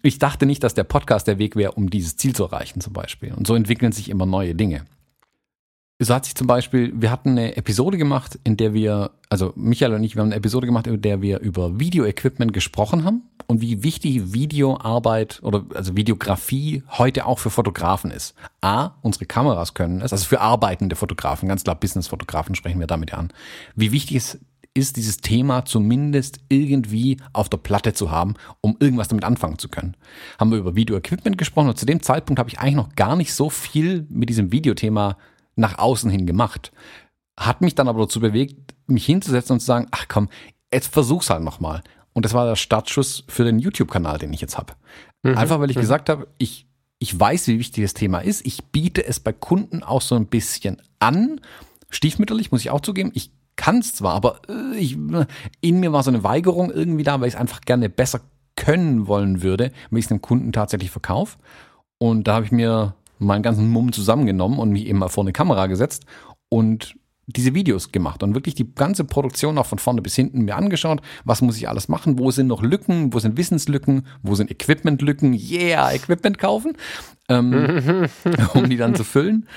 Ich dachte nicht, dass der Podcast der Weg wäre, um dieses Ziel zu erreichen, zum Beispiel. Und so entwickeln sich immer neue Dinge so hat sich zum Beispiel, wir hatten eine Episode gemacht, in der wir, also Michael und ich, wir haben eine Episode gemacht, in der wir über Videoequipment gesprochen haben und wie wichtig Videoarbeit oder also Videografie heute auch für Fotografen ist. A, unsere Kameras können es, also für arbeitende Fotografen, ganz klar Business-Fotografen sprechen wir damit an. Wie wichtig es ist, dieses Thema zumindest irgendwie auf der Platte zu haben, um irgendwas damit anfangen zu können. Haben wir über Videoequipment gesprochen und zu dem Zeitpunkt habe ich eigentlich noch gar nicht so viel mit diesem Videothema nach außen hin gemacht. Hat mich dann aber dazu bewegt, mich hinzusetzen und zu sagen, ach komm, jetzt versuch's halt nochmal. Und das war der Startschuss für den YouTube-Kanal, den ich jetzt habe. Mhm. Einfach weil ich mhm. gesagt habe, ich, ich weiß, wie wichtig das Thema ist. Ich biete es bei Kunden auch so ein bisschen an. Stiefmütterlich, muss ich auch zugeben. Ich kann es zwar, aber äh, ich, in mir war so eine Weigerung irgendwie da, weil ich es einfach gerne besser können wollen würde, wenn ich es dem Kunden tatsächlich verkaufe. Und da habe ich mir meinen ganzen Mumm zusammengenommen und mich eben mal vor eine Kamera gesetzt und diese Videos gemacht und wirklich die ganze Produktion auch von vorne bis hinten mir angeschaut. Was muss ich alles machen? Wo sind noch Lücken? Wo sind Wissenslücken? Wo sind Equipmentlücken? Yeah, Equipment kaufen, ähm, um die dann zu füllen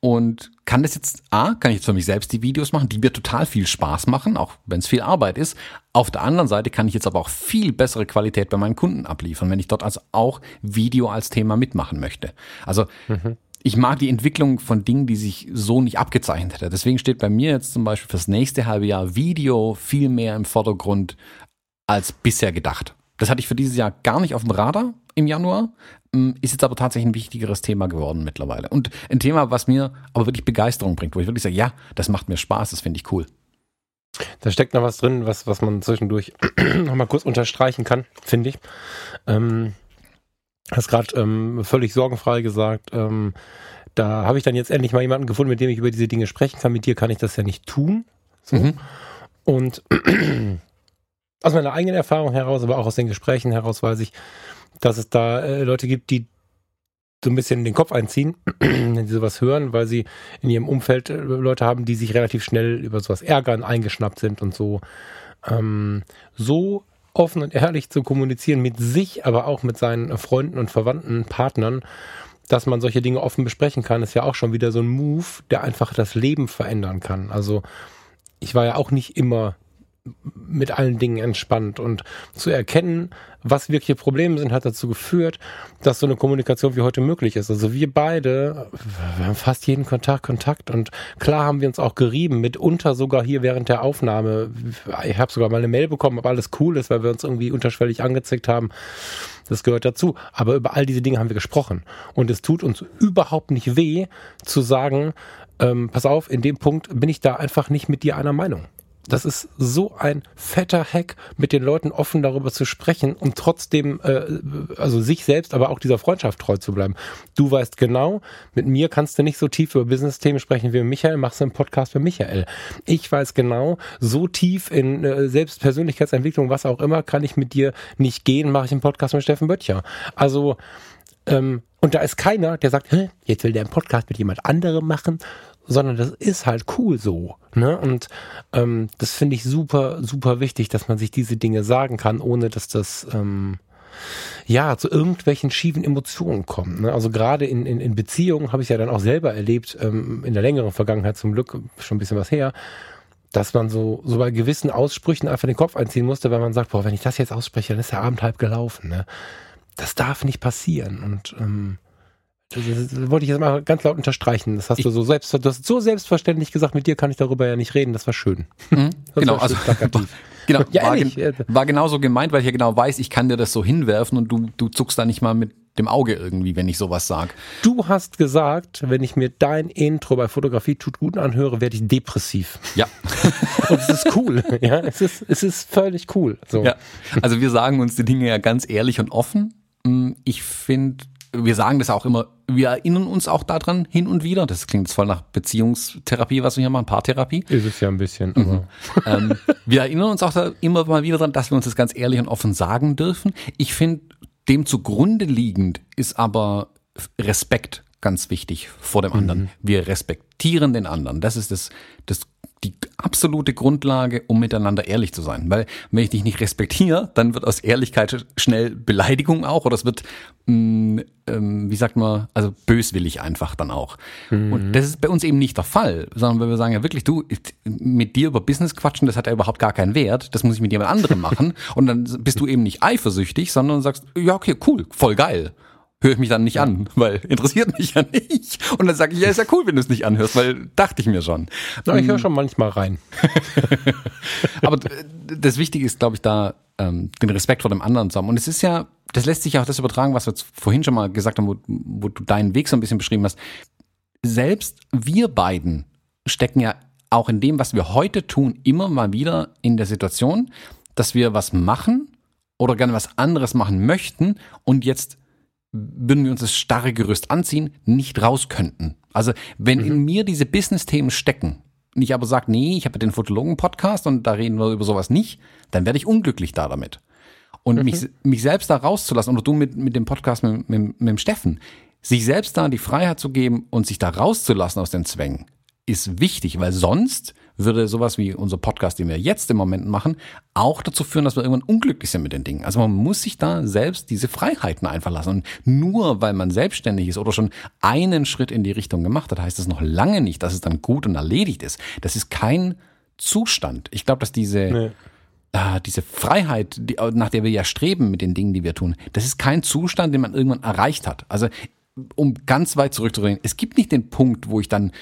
und kann das jetzt, A, kann ich jetzt für mich selbst die Videos machen, die mir total viel Spaß machen, auch wenn es viel Arbeit ist. Auf der anderen Seite kann ich jetzt aber auch viel bessere Qualität bei meinen Kunden abliefern, wenn ich dort also auch Video als Thema mitmachen möchte. Also mhm. ich mag die Entwicklung von Dingen, die sich so nicht abgezeichnet hätte. Deswegen steht bei mir jetzt zum Beispiel fürs nächste halbe Jahr Video viel mehr im Vordergrund als bisher gedacht. Das hatte ich für dieses Jahr gar nicht auf dem Radar im Januar. Ähm, ist jetzt aber tatsächlich ein wichtigeres Thema geworden mittlerweile. Und ein Thema, was mir aber wirklich Begeisterung bringt, wo ich wirklich sage, ja, das macht mir Spaß, das finde ich cool. Da steckt noch was drin, was, was man zwischendurch nochmal kurz unterstreichen kann, finde ich. Ähm, hast gerade ähm, völlig sorgenfrei gesagt, ähm, da habe ich dann jetzt endlich mal jemanden gefunden, mit dem ich über diese Dinge sprechen kann. Mit dir kann ich das ja nicht tun. So. Mhm. Und aus meiner eigenen Erfahrung heraus, aber auch aus den Gesprächen heraus weiß ich, dass es da äh, Leute gibt, die so ein bisschen den Kopf einziehen, wenn sie sowas hören, weil sie in ihrem Umfeld äh, Leute haben, die sich relativ schnell über sowas ärgern, eingeschnappt sind und so. Ähm, so offen und ehrlich zu kommunizieren mit sich, aber auch mit seinen Freunden und Verwandten, Partnern, dass man solche Dinge offen besprechen kann, ist ja auch schon wieder so ein Move, der einfach das Leben verändern kann. Also ich war ja auch nicht immer mit allen Dingen entspannt und zu erkennen, was wirkliche Probleme sind, hat dazu geführt, dass so eine Kommunikation wie heute möglich ist. Also wir beide, wir haben fast jeden Kontakt Kontakt und klar haben wir uns auch gerieben, mitunter sogar hier während der Aufnahme. Ich habe sogar mal eine Mail bekommen, ob alles cool ist, weil wir uns irgendwie unterschwellig angezickt haben. Das gehört dazu. Aber über all diese Dinge haben wir gesprochen. Und es tut uns überhaupt nicht weh zu sagen, ähm, pass auf, in dem Punkt bin ich da einfach nicht mit dir einer Meinung. Das ist so ein fetter Hack, mit den Leuten offen darüber zu sprechen und trotzdem, äh, also sich selbst, aber auch dieser Freundschaft treu zu bleiben. Du weißt genau, mit mir kannst du nicht so tief über Business-Themen sprechen wie Michael, machst du einen Podcast mit Michael. Ich weiß genau, so tief in äh, Selbstpersönlichkeitsentwicklung, was auch immer, kann ich mit dir nicht gehen, mache ich einen Podcast mit Steffen Böttcher. Also, ähm, und da ist keiner, der sagt, jetzt will der einen Podcast mit jemand anderem machen, sondern das ist halt cool so. Ne? Und ähm, das finde ich super, super wichtig, dass man sich diese Dinge sagen kann, ohne dass das ähm, ja zu irgendwelchen schiefen Emotionen kommt. Ne? Also gerade in, in, in Beziehungen habe ich ja dann auch selber erlebt, ähm, in der längeren Vergangenheit zum Glück schon ein bisschen was her, dass man so, so bei gewissen Aussprüchen einfach den Kopf einziehen musste, weil man sagt, boah, wenn ich das jetzt ausspreche, dann ist der Abend halb gelaufen. Ne? Das darf nicht passieren. Und ähm, das, das, wollte ich jetzt mal ganz laut unterstreichen. Das hast ich, du so selbst, du hast so selbstverständlich gesagt, mit dir kann ich darüber ja nicht reden. Das war schön. Mhm, das genau, war also genau, ja, war, gen, war genauso gemeint, weil ich ja genau weiß, ich kann dir das so hinwerfen und du, du zuckst da nicht mal mit dem Auge irgendwie, wenn ich sowas sag. Du hast gesagt, wenn ich mir dein Intro bei Fotografie tut gut anhöre, werde ich depressiv. Ja. und es ist cool. Ja, es ist, es ist völlig cool. So. Ja. Also wir sagen uns die Dinge ja ganz ehrlich und offen. Mm, ich finde wir sagen das auch immer, wir erinnern uns auch daran hin und wieder. Das klingt jetzt voll nach Beziehungstherapie, was wir hier machen, Paartherapie. Ist es ja ein bisschen. Mhm. ähm, wir erinnern uns auch da immer mal wieder daran, dass wir uns das ganz ehrlich und offen sagen dürfen. Ich finde, dem zugrunde liegend ist aber Respekt ganz wichtig vor dem anderen. Mhm. Wir respektieren den anderen. Das ist das, das die absolute Grundlage, um miteinander ehrlich zu sein. Weil wenn ich dich nicht respektiere, dann wird aus Ehrlichkeit schnell Beleidigung auch oder es wird, mh, mm, ähm, wie sagt man, also böswillig einfach dann auch. Mhm. Und das ist bei uns eben nicht der Fall, sondern wenn wir sagen, ja wirklich, du, mit dir über Business quatschen, das hat ja überhaupt gar keinen Wert, das muss ich mit jemand anderem machen. Und dann bist du eben nicht eifersüchtig, sondern sagst, ja, okay, cool, voll geil höre ich mich dann nicht an, weil interessiert mich ja nicht. Und dann sage ich, ja, ist ja cool, wenn du es nicht anhörst, weil dachte ich mir schon. Ja, ich höre schon manchmal rein. Aber das Wichtige ist, glaube ich, da ähm, den Respekt vor dem anderen zu haben. Und es ist ja, das lässt sich ja auch das übertragen, was wir jetzt vorhin schon mal gesagt haben, wo, wo du deinen Weg so ein bisschen beschrieben hast. Selbst wir beiden stecken ja auch in dem, was wir heute tun, immer mal wieder in der Situation, dass wir was machen oder gerne was anderes machen möchten und jetzt würden wir uns das starre Gerüst anziehen, nicht raus könnten. Also wenn mhm. in mir diese Business-Themen stecken, und ich aber sage, nee, ich habe den Fotologen-Podcast und da reden wir über sowas nicht, dann werde ich unglücklich da damit. Und mhm. mich, mich selbst da rauszulassen, oder du mit, mit dem Podcast mit, mit, mit dem Steffen, sich selbst da die Freiheit zu geben und sich da rauszulassen aus den Zwängen, ist wichtig, weil sonst würde sowas wie unser Podcast, den wir jetzt im Moment machen, auch dazu führen, dass wir irgendwann unglücklich sind mit den Dingen. Also man muss sich da selbst diese Freiheiten einfach lassen. Und nur weil man selbstständig ist oder schon einen Schritt in die Richtung gemacht hat, heißt das noch lange nicht, dass es dann gut und erledigt ist. Das ist kein Zustand. Ich glaube, dass diese, nee. äh, diese Freiheit, die, nach der wir ja streben mit den Dingen, die wir tun, das ist kein Zustand, den man irgendwann erreicht hat. Also um ganz weit zurückzureden, es gibt nicht den Punkt, wo ich dann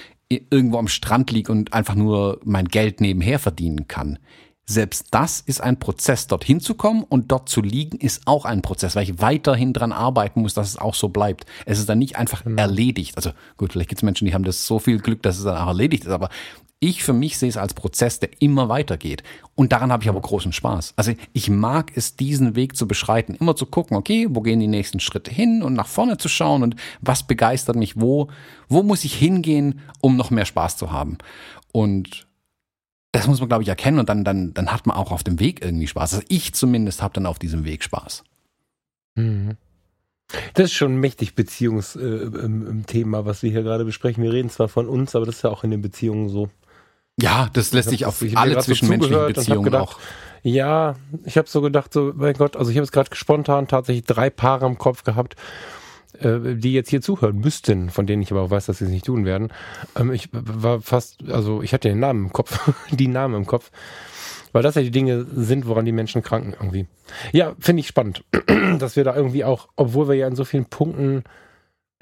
irgendwo am Strand liege und einfach nur mein Geld nebenher verdienen kann. Selbst das ist ein Prozess, dorthin zu kommen und dort zu liegen, ist auch ein Prozess, weil ich weiterhin dran arbeiten muss, dass es auch so bleibt. Es ist dann nicht einfach genau. erledigt. Also gut, vielleicht gibt es Menschen, die haben das so viel Glück, dass es dann auch erledigt ist, aber ich für mich sehe es als Prozess, der immer weitergeht. Und daran habe ich aber großen Spaß. Also ich mag es, diesen Weg zu beschreiten, immer zu gucken, okay, wo gehen die nächsten Schritte hin und nach vorne zu schauen und was begeistert mich, wo, wo muss ich hingehen, um noch mehr Spaß zu haben. Und das muss man, glaube ich, erkennen und dann, dann, dann hat man auch auf dem Weg irgendwie Spaß. Also ich zumindest habe dann auf diesem Weg Spaß. Mhm. Das ist schon mächtig Beziehungsthema, äh, was wir hier gerade besprechen. Wir reden zwar von uns, aber das ist ja auch in den Beziehungen so. Ja, das lässt sich auf alle zwischenmenschlichen Beziehungen gedacht, auch. Ja, ich habe so gedacht, so, mein Gott, also ich habe es gerade spontan tatsächlich drei Paare im Kopf gehabt, äh, die jetzt hier zuhören müssten, von denen ich aber auch weiß, dass sie es nicht tun werden. Ähm, ich war fast, also ich hatte den Namen im Kopf, die Namen im Kopf, weil das ja die Dinge sind, woran die Menschen kranken irgendwie. Ja, finde ich spannend, dass wir da irgendwie auch, obwohl wir ja in so vielen Punkten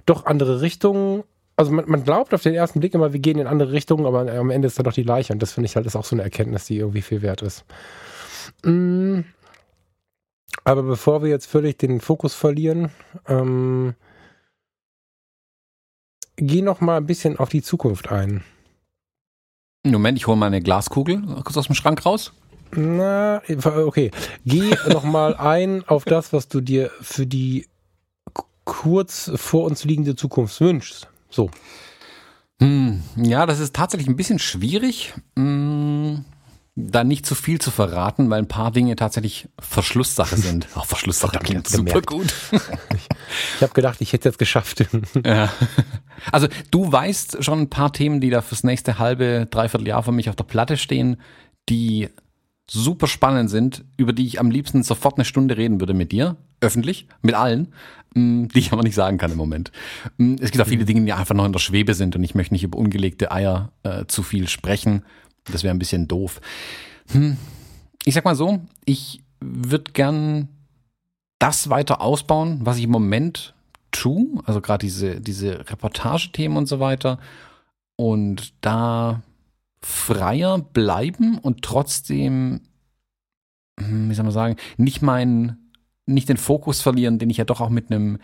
doch andere Richtungen also man, man, glaubt auf den ersten Blick immer, wir gehen in andere Richtungen, aber am Ende ist da doch die Leiche. Und das finde ich halt ist auch so eine Erkenntnis, die irgendwie viel wert ist. Mm. Aber bevor wir jetzt völlig den Fokus verlieren, ähm, geh noch mal ein bisschen auf die Zukunft ein. Moment, ich hole mal eine Glaskugel kurz aus dem Schrank raus. Na, okay. Geh noch mal ein auf das, was du dir für die kurz vor uns liegende Zukunft wünschst. So. Hm, ja, das ist tatsächlich ein bisschen schwierig, hm, da nicht zu viel zu verraten, weil ein paar Dinge tatsächlich Verschlusssache sind. Auch Verschlusssache klingt super gut. ich ich habe gedacht, ich hätte es geschafft. ja. Also du weißt schon ein paar Themen, die da fürs nächste halbe, dreiviertel Jahr für mich auf der Platte stehen, die super spannend sind, über die ich am liebsten sofort eine Stunde reden würde mit dir, öffentlich, mit allen. Mm, die ich aber nicht sagen kann im Moment. Mm, es gibt auch viele mhm. Dinge, die einfach noch in der Schwebe sind und ich möchte nicht über ungelegte Eier äh, zu viel sprechen. Das wäre ein bisschen doof. Hm. Ich sag mal so, ich würde gern das weiter ausbauen, was ich im Moment tue, also gerade diese, diese Reportagethemen und so weiter. Und da freier bleiben und trotzdem, hm, wie soll man sagen, nicht meinen nicht den Fokus verlieren, den ich ja doch auch mit einem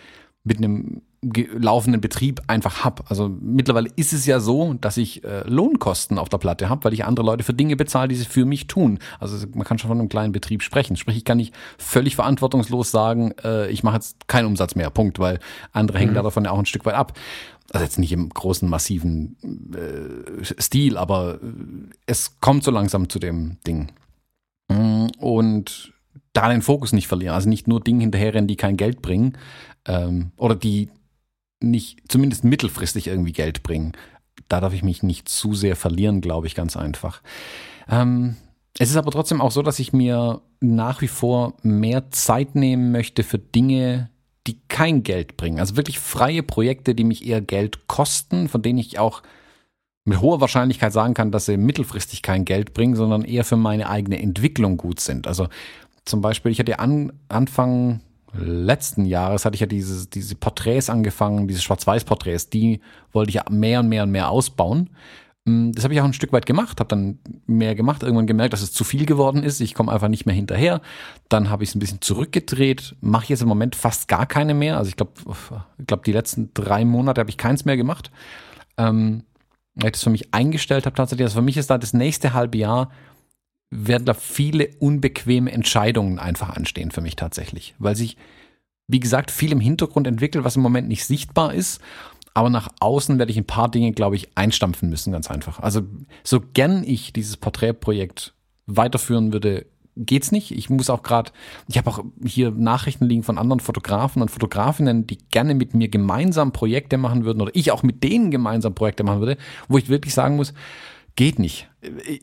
mit einem laufenden Betrieb einfach habe. Also mittlerweile ist es ja so, dass ich äh, Lohnkosten auf der Platte habe, weil ich andere Leute für Dinge bezahle, die sie für mich tun. Also man kann schon von einem kleinen Betrieb sprechen. Sprich, ich kann nicht völlig verantwortungslos sagen, äh, ich mache jetzt keinen Umsatz mehr, Punkt, weil andere mhm. hängen davon ja auch ein Stück weit ab. Also jetzt nicht im großen, massiven äh, Stil, aber äh, es kommt so langsam zu dem Ding. Mm, und da den Fokus nicht verlieren. Also nicht nur Dinge hinterherrennen, die kein Geld bringen ähm, oder die nicht zumindest mittelfristig irgendwie Geld bringen. Da darf ich mich nicht zu sehr verlieren, glaube ich, ganz einfach. Ähm, es ist aber trotzdem auch so, dass ich mir nach wie vor mehr Zeit nehmen möchte für Dinge, die kein Geld bringen. Also wirklich freie Projekte, die mich eher Geld kosten, von denen ich auch mit hoher Wahrscheinlichkeit sagen kann, dass sie mittelfristig kein Geld bringen, sondern eher für meine eigene Entwicklung gut sind. Also zum Beispiel, ich hatte an, Anfang letzten Jahres hatte ich ja diese, diese Porträts angefangen, diese Schwarz-Weiß-Porträts, die wollte ich mehr und mehr und mehr ausbauen. Mm, das habe ich auch ein Stück weit gemacht, habe dann mehr gemacht, irgendwann gemerkt, dass es zu viel geworden ist. Ich komme einfach nicht mehr hinterher. Dann habe ich es ein bisschen zurückgedreht, mache jetzt im Moment fast gar keine mehr. Also ich glaube, ich glaube, die letzten drei Monate habe ich keins mehr gemacht. Ähm, weil ich das für mich eingestellt habe tatsächlich. Also für mich ist da das nächste halbe Jahr werden da viele unbequeme Entscheidungen einfach anstehen für mich tatsächlich, weil sich, wie gesagt, viel im Hintergrund entwickelt, was im Moment nicht sichtbar ist. Aber nach außen werde ich ein paar Dinge, glaube ich, einstampfen müssen, ganz einfach. Also so gern ich dieses Porträtprojekt weiterführen würde, geht's nicht. Ich muss auch gerade, ich habe auch hier Nachrichten liegen von anderen Fotografen und Fotografinnen, die gerne mit mir gemeinsam Projekte machen würden oder ich auch mit denen gemeinsam Projekte machen würde, wo ich wirklich sagen muss, geht nicht.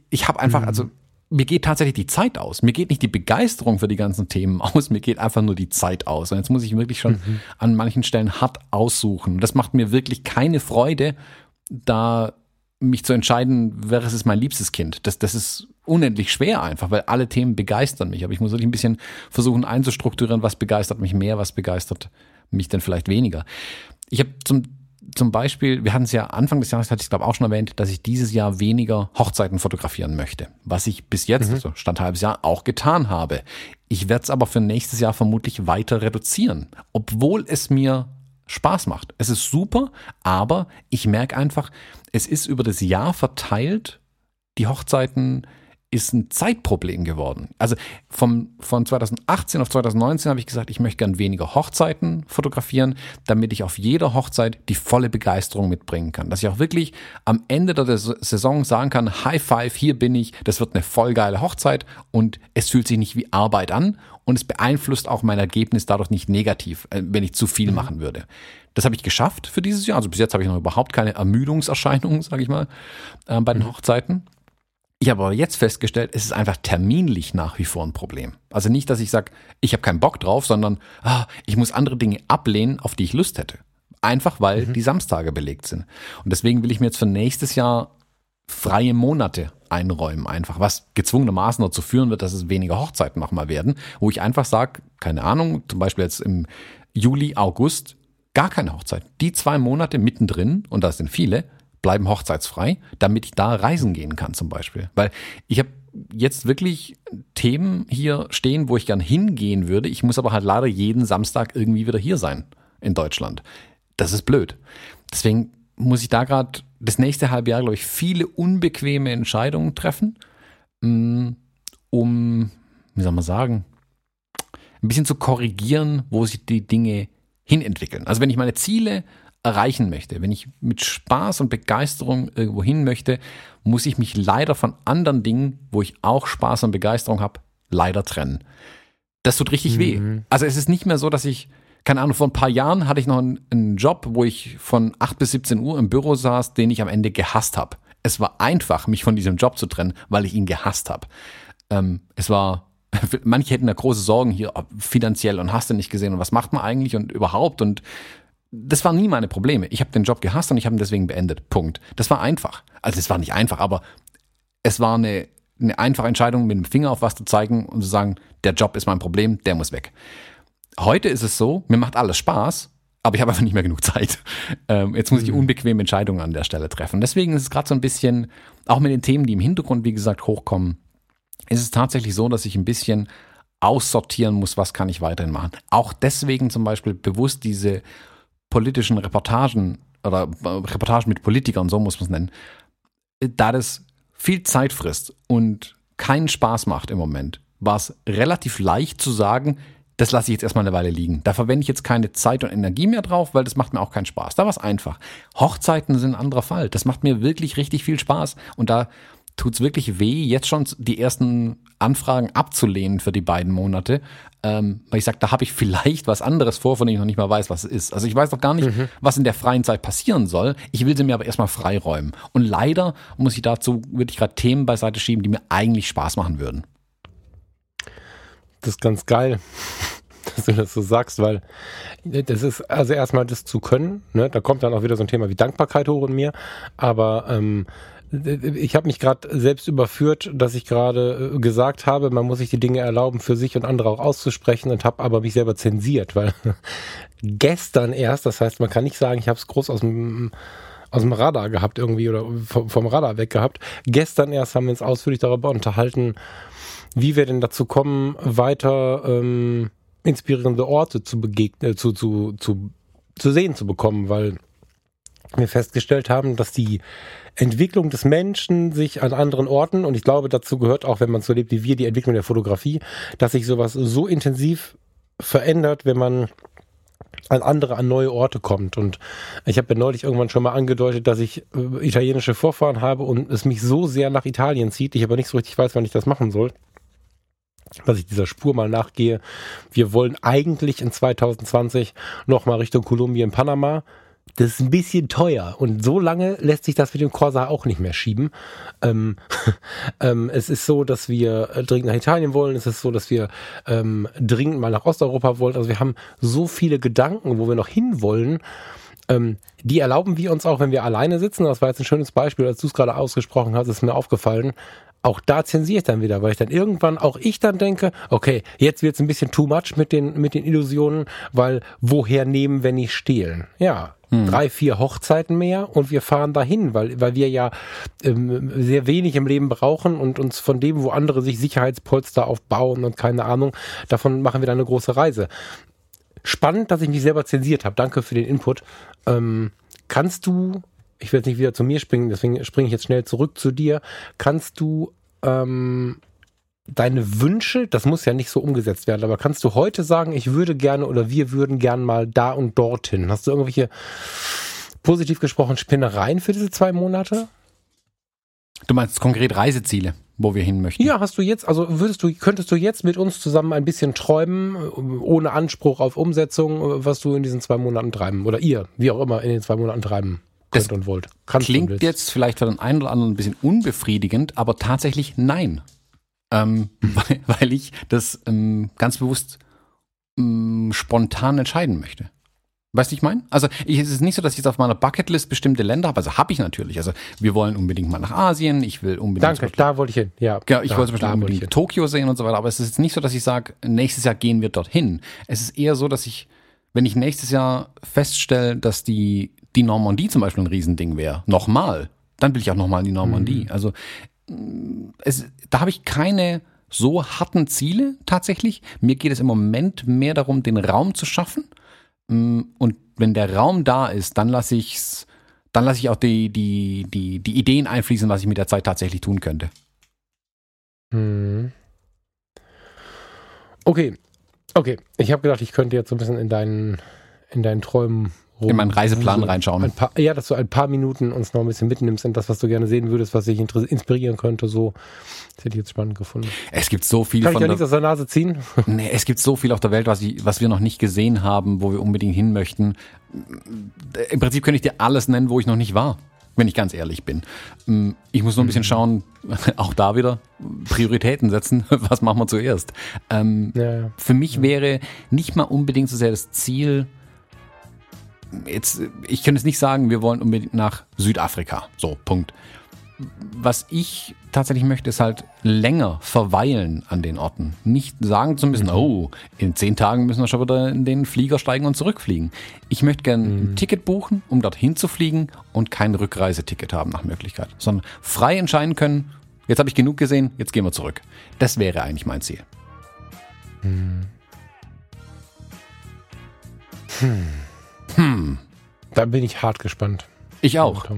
Ich habe einfach, mhm. also mir geht tatsächlich die Zeit aus. Mir geht nicht die Begeisterung für die ganzen Themen aus, mir geht einfach nur die Zeit aus. Und jetzt muss ich wirklich schon mhm. an manchen Stellen hart aussuchen. Das macht mir wirklich keine Freude, da mich zu entscheiden, wer ist mein liebstes Kind. Das, das ist unendlich schwer einfach, weil alle Themen begeistern mich. Aber ich muss wirklich ein bisschen versuchen einzustrukturieren, was begeistert mich mehr, was begeistert mich denn vielleicht weniger. Ich habe zum zum Beispiel, wir hatten es ja Anfang des Jahres, hatte ich glaube auch schon erwähnt, dass ich dieses Jahr weniger Hochzeiten fotografieren möchte. Was ich bis jetzt, mhm. also Stand halbes Jahr, auch getan habe. Ich werde es aber für nächstes Jahr vermutlich weiter reduzieren, obwohl es mir Spaß macht. Es ist super, aber ich merke einfach, es ist über das Jahr verteilt, die Hochzeiten ist ein Zeitproblem geworden. Also vom, von 2018 auf 2019 habe ich gesagt, ich möchte gern weniger Hochzeiten fotografieren, damit ich auf jeder Hochzeit die volle Begeisterung mitbringen kann. Dass ich auch wirklich am Ende der Saison sagen kann, High Five, hier bin ich, das wird eine voll geile Hochzeit und es fühlt sich nicht wie Arbeit an und es beeinflusst auch mein Ergebnis dadurch nicht negativ, äh, wenn ich zu viel mhm. machen würde. Das habe ich geschafft für dieses Jahr. Also bis jetzt habe ich noch überhaupt keine Ermüdungserscheinungen, sage ich mal, äh, bei den mhm. Hochzeiten. Ich habe aber jetzt festgestellt, es ist einfach terminlich nach wie vor ein Problem. Also nicht, dass ich sage, ich habe keinen Bock drauf, sondern ah, ich muss andere Dinge ablehnen, auf die ich Lust hätte. Einfach weil mhm. die Samstage belegt sind. Und deswegen will ich mir jetzt für nächstes Jahr freie Monate einräumen, einfach, was gezwungenermaßen dazu führen wird, dass es weniger Hochzeiten nochmal werden, wo ich einfach sage, keine Ahnung, zum Beispiel jetzt im Juli, August, gar keine Hochzeit. Die zwei Monate mittendrin, und das sind viele, bleiben hochzeitsfrei, damit ich da reisen gehen kann zum Beispiel. Weil ich habe jetzt wirklich Themen hier stehen, wo ich gern hingehen würde. Ich muss aber halt leider jeden Samstag irgendwie wieder hier sein in Deutschland. Das ist blöd. Deswegen muss ich da gerade das nächste halbe Jahr, glaube ich, viele unbequeme Entscheidungen treffen, mm, um, wie soll man sagen, ein bisschen zu korrigieren, wo sich die Dinge hinentwickeln. Also wenn ich meine Ziele erreichen möchte, wenn ich mit Spaß und Begeisterung irgendwo hin möchte, muss ich mich leider von anderen Dingen, wo ich auch Spaß und Begeisterung habe, leider trennen. Das tut richtig mhm. weh. Also es ist nicht mehr so, dass ich, keine Ahnung, vor ein paar Jahren hatte ich noch einen, einen Job, wo ich von 8 bis 17 Uhr im Büro saß, den ich am Ende gehasst habe. Es war einfach, mich von diesem Job zu trennen, weil ich ihn gehasst habe. Ähm, es war manche hätten da große Sorgen hier finanziell und hast du nicht gesehen und was macht man eigentlich und überhaupt und das waren nie meine Probleme. Ich habe den Job gehasst und ich habe ihn deswegen beendet. Punkt. Das war einfach. Also es war nicht einfach, aber es war eine, eine einfache Entscheidung, mit dem Finger auf was zu zeigen und zu sagen, der Job ist mein Problem, der muss weg. Heute ist es so, mir macht alles Spaß, aber ich habe einfach nicht mehr genug Zeit. Ähm, jetzt muss ich mhm. unbequeme Entscheidungen an der Stelle treffen. Deswegen ist es gerade so ein bisschen, auch mit den Themen, die im Hintergrund, wie gesagt, hochkommen, ist es tatsächlich so, dass ich ein bisschen aussortieren muss, was kann ich weiterhin machen. Auch deswegen zum Beispiel bewusst diese politischen Reportagen oder äh, Reportagen mit Politikern, so muss man es nennen, da das viel Zeit frisst und keinen Spaß macht im Moment, war es relativ leicht zu sagen, das lasse ich jetzt erstmal eine Weile liegen. Da verwende ich jetzt keine Zeit und Energie mehr drauf, weil das macht mir auch keinen Spaß. Da war es einfach. Hochzeiten sind ein anderer Fall. Das macht mir wirklich richtig viel Spaß. Und da tut es wirklich weh, jetzt schon die ersten Anfragen abzulehnen für die beiden Monate. Ähm, weil ich sage, da habe ich vielleicht was anderes vor, von dem ich noch nicht mal weiß, was es ist. Also ich weiß doch gar nicht, mhm. was in der freien Zeit passieren soll. Ich will sie mir aber erstmal freiräumen. Und leider muss ich dazu wirklich gerade Themen beiseite schieben, die mir eigentlich Spaß machen würden. Das ist ganz geil, dass du das so sagst, weil das ist also erstmal das zu können. Ne? Da kommt dann auch wieder so ein Thema wie Dankbarkeit hoch in mir. Aber ähm, ich habe mich gerade selbst überführt, dass ich gerade äh, gesagt habe, man muss sich die Dinge erlauben, für sich und andere auch auszusprechen und habe aber mich selber zensiert, weil gestern erst, das heißt, man kann nicht sagen, ich habe es groß aus dem aus dem Radar gehabt irgendwie oder vom, Radar weg gehabt. Gestern erst haben wir uns ausführlich darüber unterhalten, wie wir denn dazu kommen, weiter ähm, inspirierende Orte zu begegnen, äh, zu, zu, zu, zu sehen zu bekommen, weil wir festgestellt haben, dass die Entwicklung des Menschen sich an anderen Orten, und ich glaube, dazu gehört auch, wenn man so lebt wie wir, die Entwicklung der Fotografie, dass sich sowas so intensiv verändert, wenn man an andere, an neue Orte kommt. Und ich habe ja neulich irgendwann schon mal angedeutet, dass ich äh, italienische Vorfahren habe und es mich so sehr nach Italien zieht, ich aber nicht so richtig weiß, wann ich das machen soll dass ich dieser Spur mal nachgehe. Wir wollen eigentlich in 2020 nochmal Richtung Kolumbien, Panama. Das ist ein bisschen teuer und so lange lässt sich das mit dem Corsa auch nicht mehr schieben. Ähm, ähm, es ist so, dass wir dringend nach Italien wollen. Es ist so, dass wir ähm, dringend mal nach Osteuropa wollen. Also wir haben so viele Gedanken, wo wir noch hin wollen. Ähm, die erlauben wir uns auch, wenn wir alleine sitzen. Das war jetzt ein schönes Beispiel, als du es gerade ausgesprochen hast, ist mir aufgefallen auch da zensiere ich dann wieder, weil ich dann irgendwann auch ich dann denke, okay, jetzt wird es ein bisschen too much mit den, mit den Illusionen, weil woher nehmen, wenn nicht stehlen? Ja, hm. drei, vier Hochzeiten mehr und wir fahren dahin, weil, weil wir ja ähm, sehr wenig im Leben brauchen und uns von dem, wo andere sich Sicherheitspolster aufbauen und keine Ahnung, davon machen wir dann eine große Reise. Spannend, dass ich mich selber zensiert habe. Danke für den Input. Ähm, kannst du ich will jetzt nicht wieder zu mir springen, deswegen springe ich jetzt schnell zurück zu dir. Kannst du ähm, deine Wünsche, das muss ja nicht so umgesetzt werden, aber kannst du heute sagen, ich würde gerne oder wir würden gern mal da und dorthin? Hast du irgendwelche positiv gesprochen Spinnereien für diese zwei Monate? Du meinst konkret Reiseziele, wo wir hin möchten? Ja, hast du jetzt, also würdest du, könntest du jetzt mit uns zusammen ein bisschen träumen, ohne Anspruch auf Umsetzung, was du in diesen zwei Monaten treiben oder ihr, wie auch immer, in den zwei Monaten treiben könnt und wollt. Kannst klingt jetzt vielleicht für den einen oder anderen ein bisschen unbefriedigend, aber tatsächlich nein. Ähm, weil, weil, ich das ähm, ganz bewusst ähm, spontan entscheiden möchte. Weißt du, ich meine? Also ich, es ist nicht so, dass ich jetzt auf meiner Bucketlist bestimmte Länder habe. Also habe ich natürlich. Also wir wollen unbedingt mal nach Asien. Ich will unbedingt. Danke, Beispiel, da wollte ich hin. Ja. Genau, ich da, wollte zum Beispiel unbedingt Tokio sehen und so weiter. Aber es ist jetzt nicht so, dass ich sage, nächstes Jahr gehen wir dorthin. Es ist eher so, dass ich, wenn ich nächstes Jahr feststelle, dass die die Normandie zum Beispiel ein Riesending wäre, nochmal, dann will ich auch nochmal in die Normandie. Mhm. Also es, da habe ich keine so harten Ziele tatsächlich. Mir geht es im Moment mehr darum, den Raum zu schaffen. Mm, und wenn der Raum da ist, dann lasse ich's, dann lasse ich auch die, die, die, die Ideen einfließen, was ich mit der Zeit tatsächlich tun könnte. Mhm. Okay. Okay. Ich habe gedacht, ich könnte jetzt so ein bisschen in deinen, in deinen Träumen rum, in meinen Reiseplan reinschauen. Paar, ja, dass du ein paar Minuten uns noch ein bisschen mitnimmst in das, was du gerne sehen würdest, was dich inspirieren könnte. So, das hätte ich jetzt spannend gefunden. Es gibt so viel Kann von ich nichts aus der Nase ziehen? Nee, es gibt so viel auf der Welt, was, ich, was wir noch nicht gesehen haben, wo wir unbedingt hin möchten. Im Prinzip könnte ich dir alles nennen, wo ich noch nicht war wenn ich ganz ehrlich bin. Ich muss nur ein bisschen mhm. schauen, auch da wieder Prioritäten setzen. Was machen wir zuerst? Ähm, ja, ja. Für mich wäre nicht mal unbedingt so sehr das Ziel, jetzt, ich kann jetzt nicht sagen, wir wollen unbedingt nach Südafrika. So, Punkt. Was ich tatsächlich möchte, ist halt länger verweilen an den Orten. Nicht sagen zu müssen, mhm. oh, in zehn Tagen müssen wir schon wieder in den Flieger steigen und zurückfliegen. Ich möchte gerne mhm. ein Ticket buchen, um dorthin zu fliegen und kein Rückreiseticket haben nach Möglichkeit, sondern frei entscheiden können, jetzt habe ich genug gesehen, jetzt gehen wir zurück. Das wäre eigentlich mein Ziel. Mhm. Hm. Hm. Da bin ich hart gespannt. Ich auch.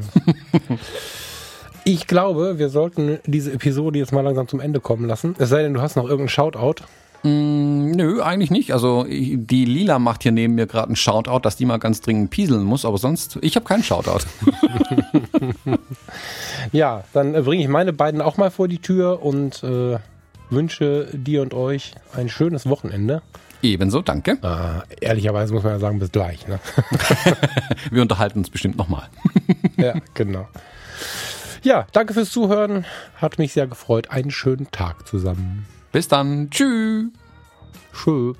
Ich glaube, wir sollten diese Episode jetzt mal langsam zum Ende kommen lassen. Es sei denn, du hast noch irgendeinen Shoutout. Mm, nö, eigentlich nicht. Also die Lila macht hier neben mir gerade einen Shoutout, dass die mal ganz dringend pieseln muss, aber sonst, ich habe keinen Shoutout. ja, dann äh, bringe ich meine beiden auch mal vor die Tür und äh, wünsche dir und euch ein schönes Wochenende. Ebenso, danke. Äh, ehrlicherweise muss man ja sagen, bis gleich. Ne? Wir unterhalten uns bestimmt nochmal. ja, genau. Ja, danke fürs Zuhören. Hat mich sehr gefreut. Einen schönen Tag zusammen. Bis dann. Tschüss. Tschüss.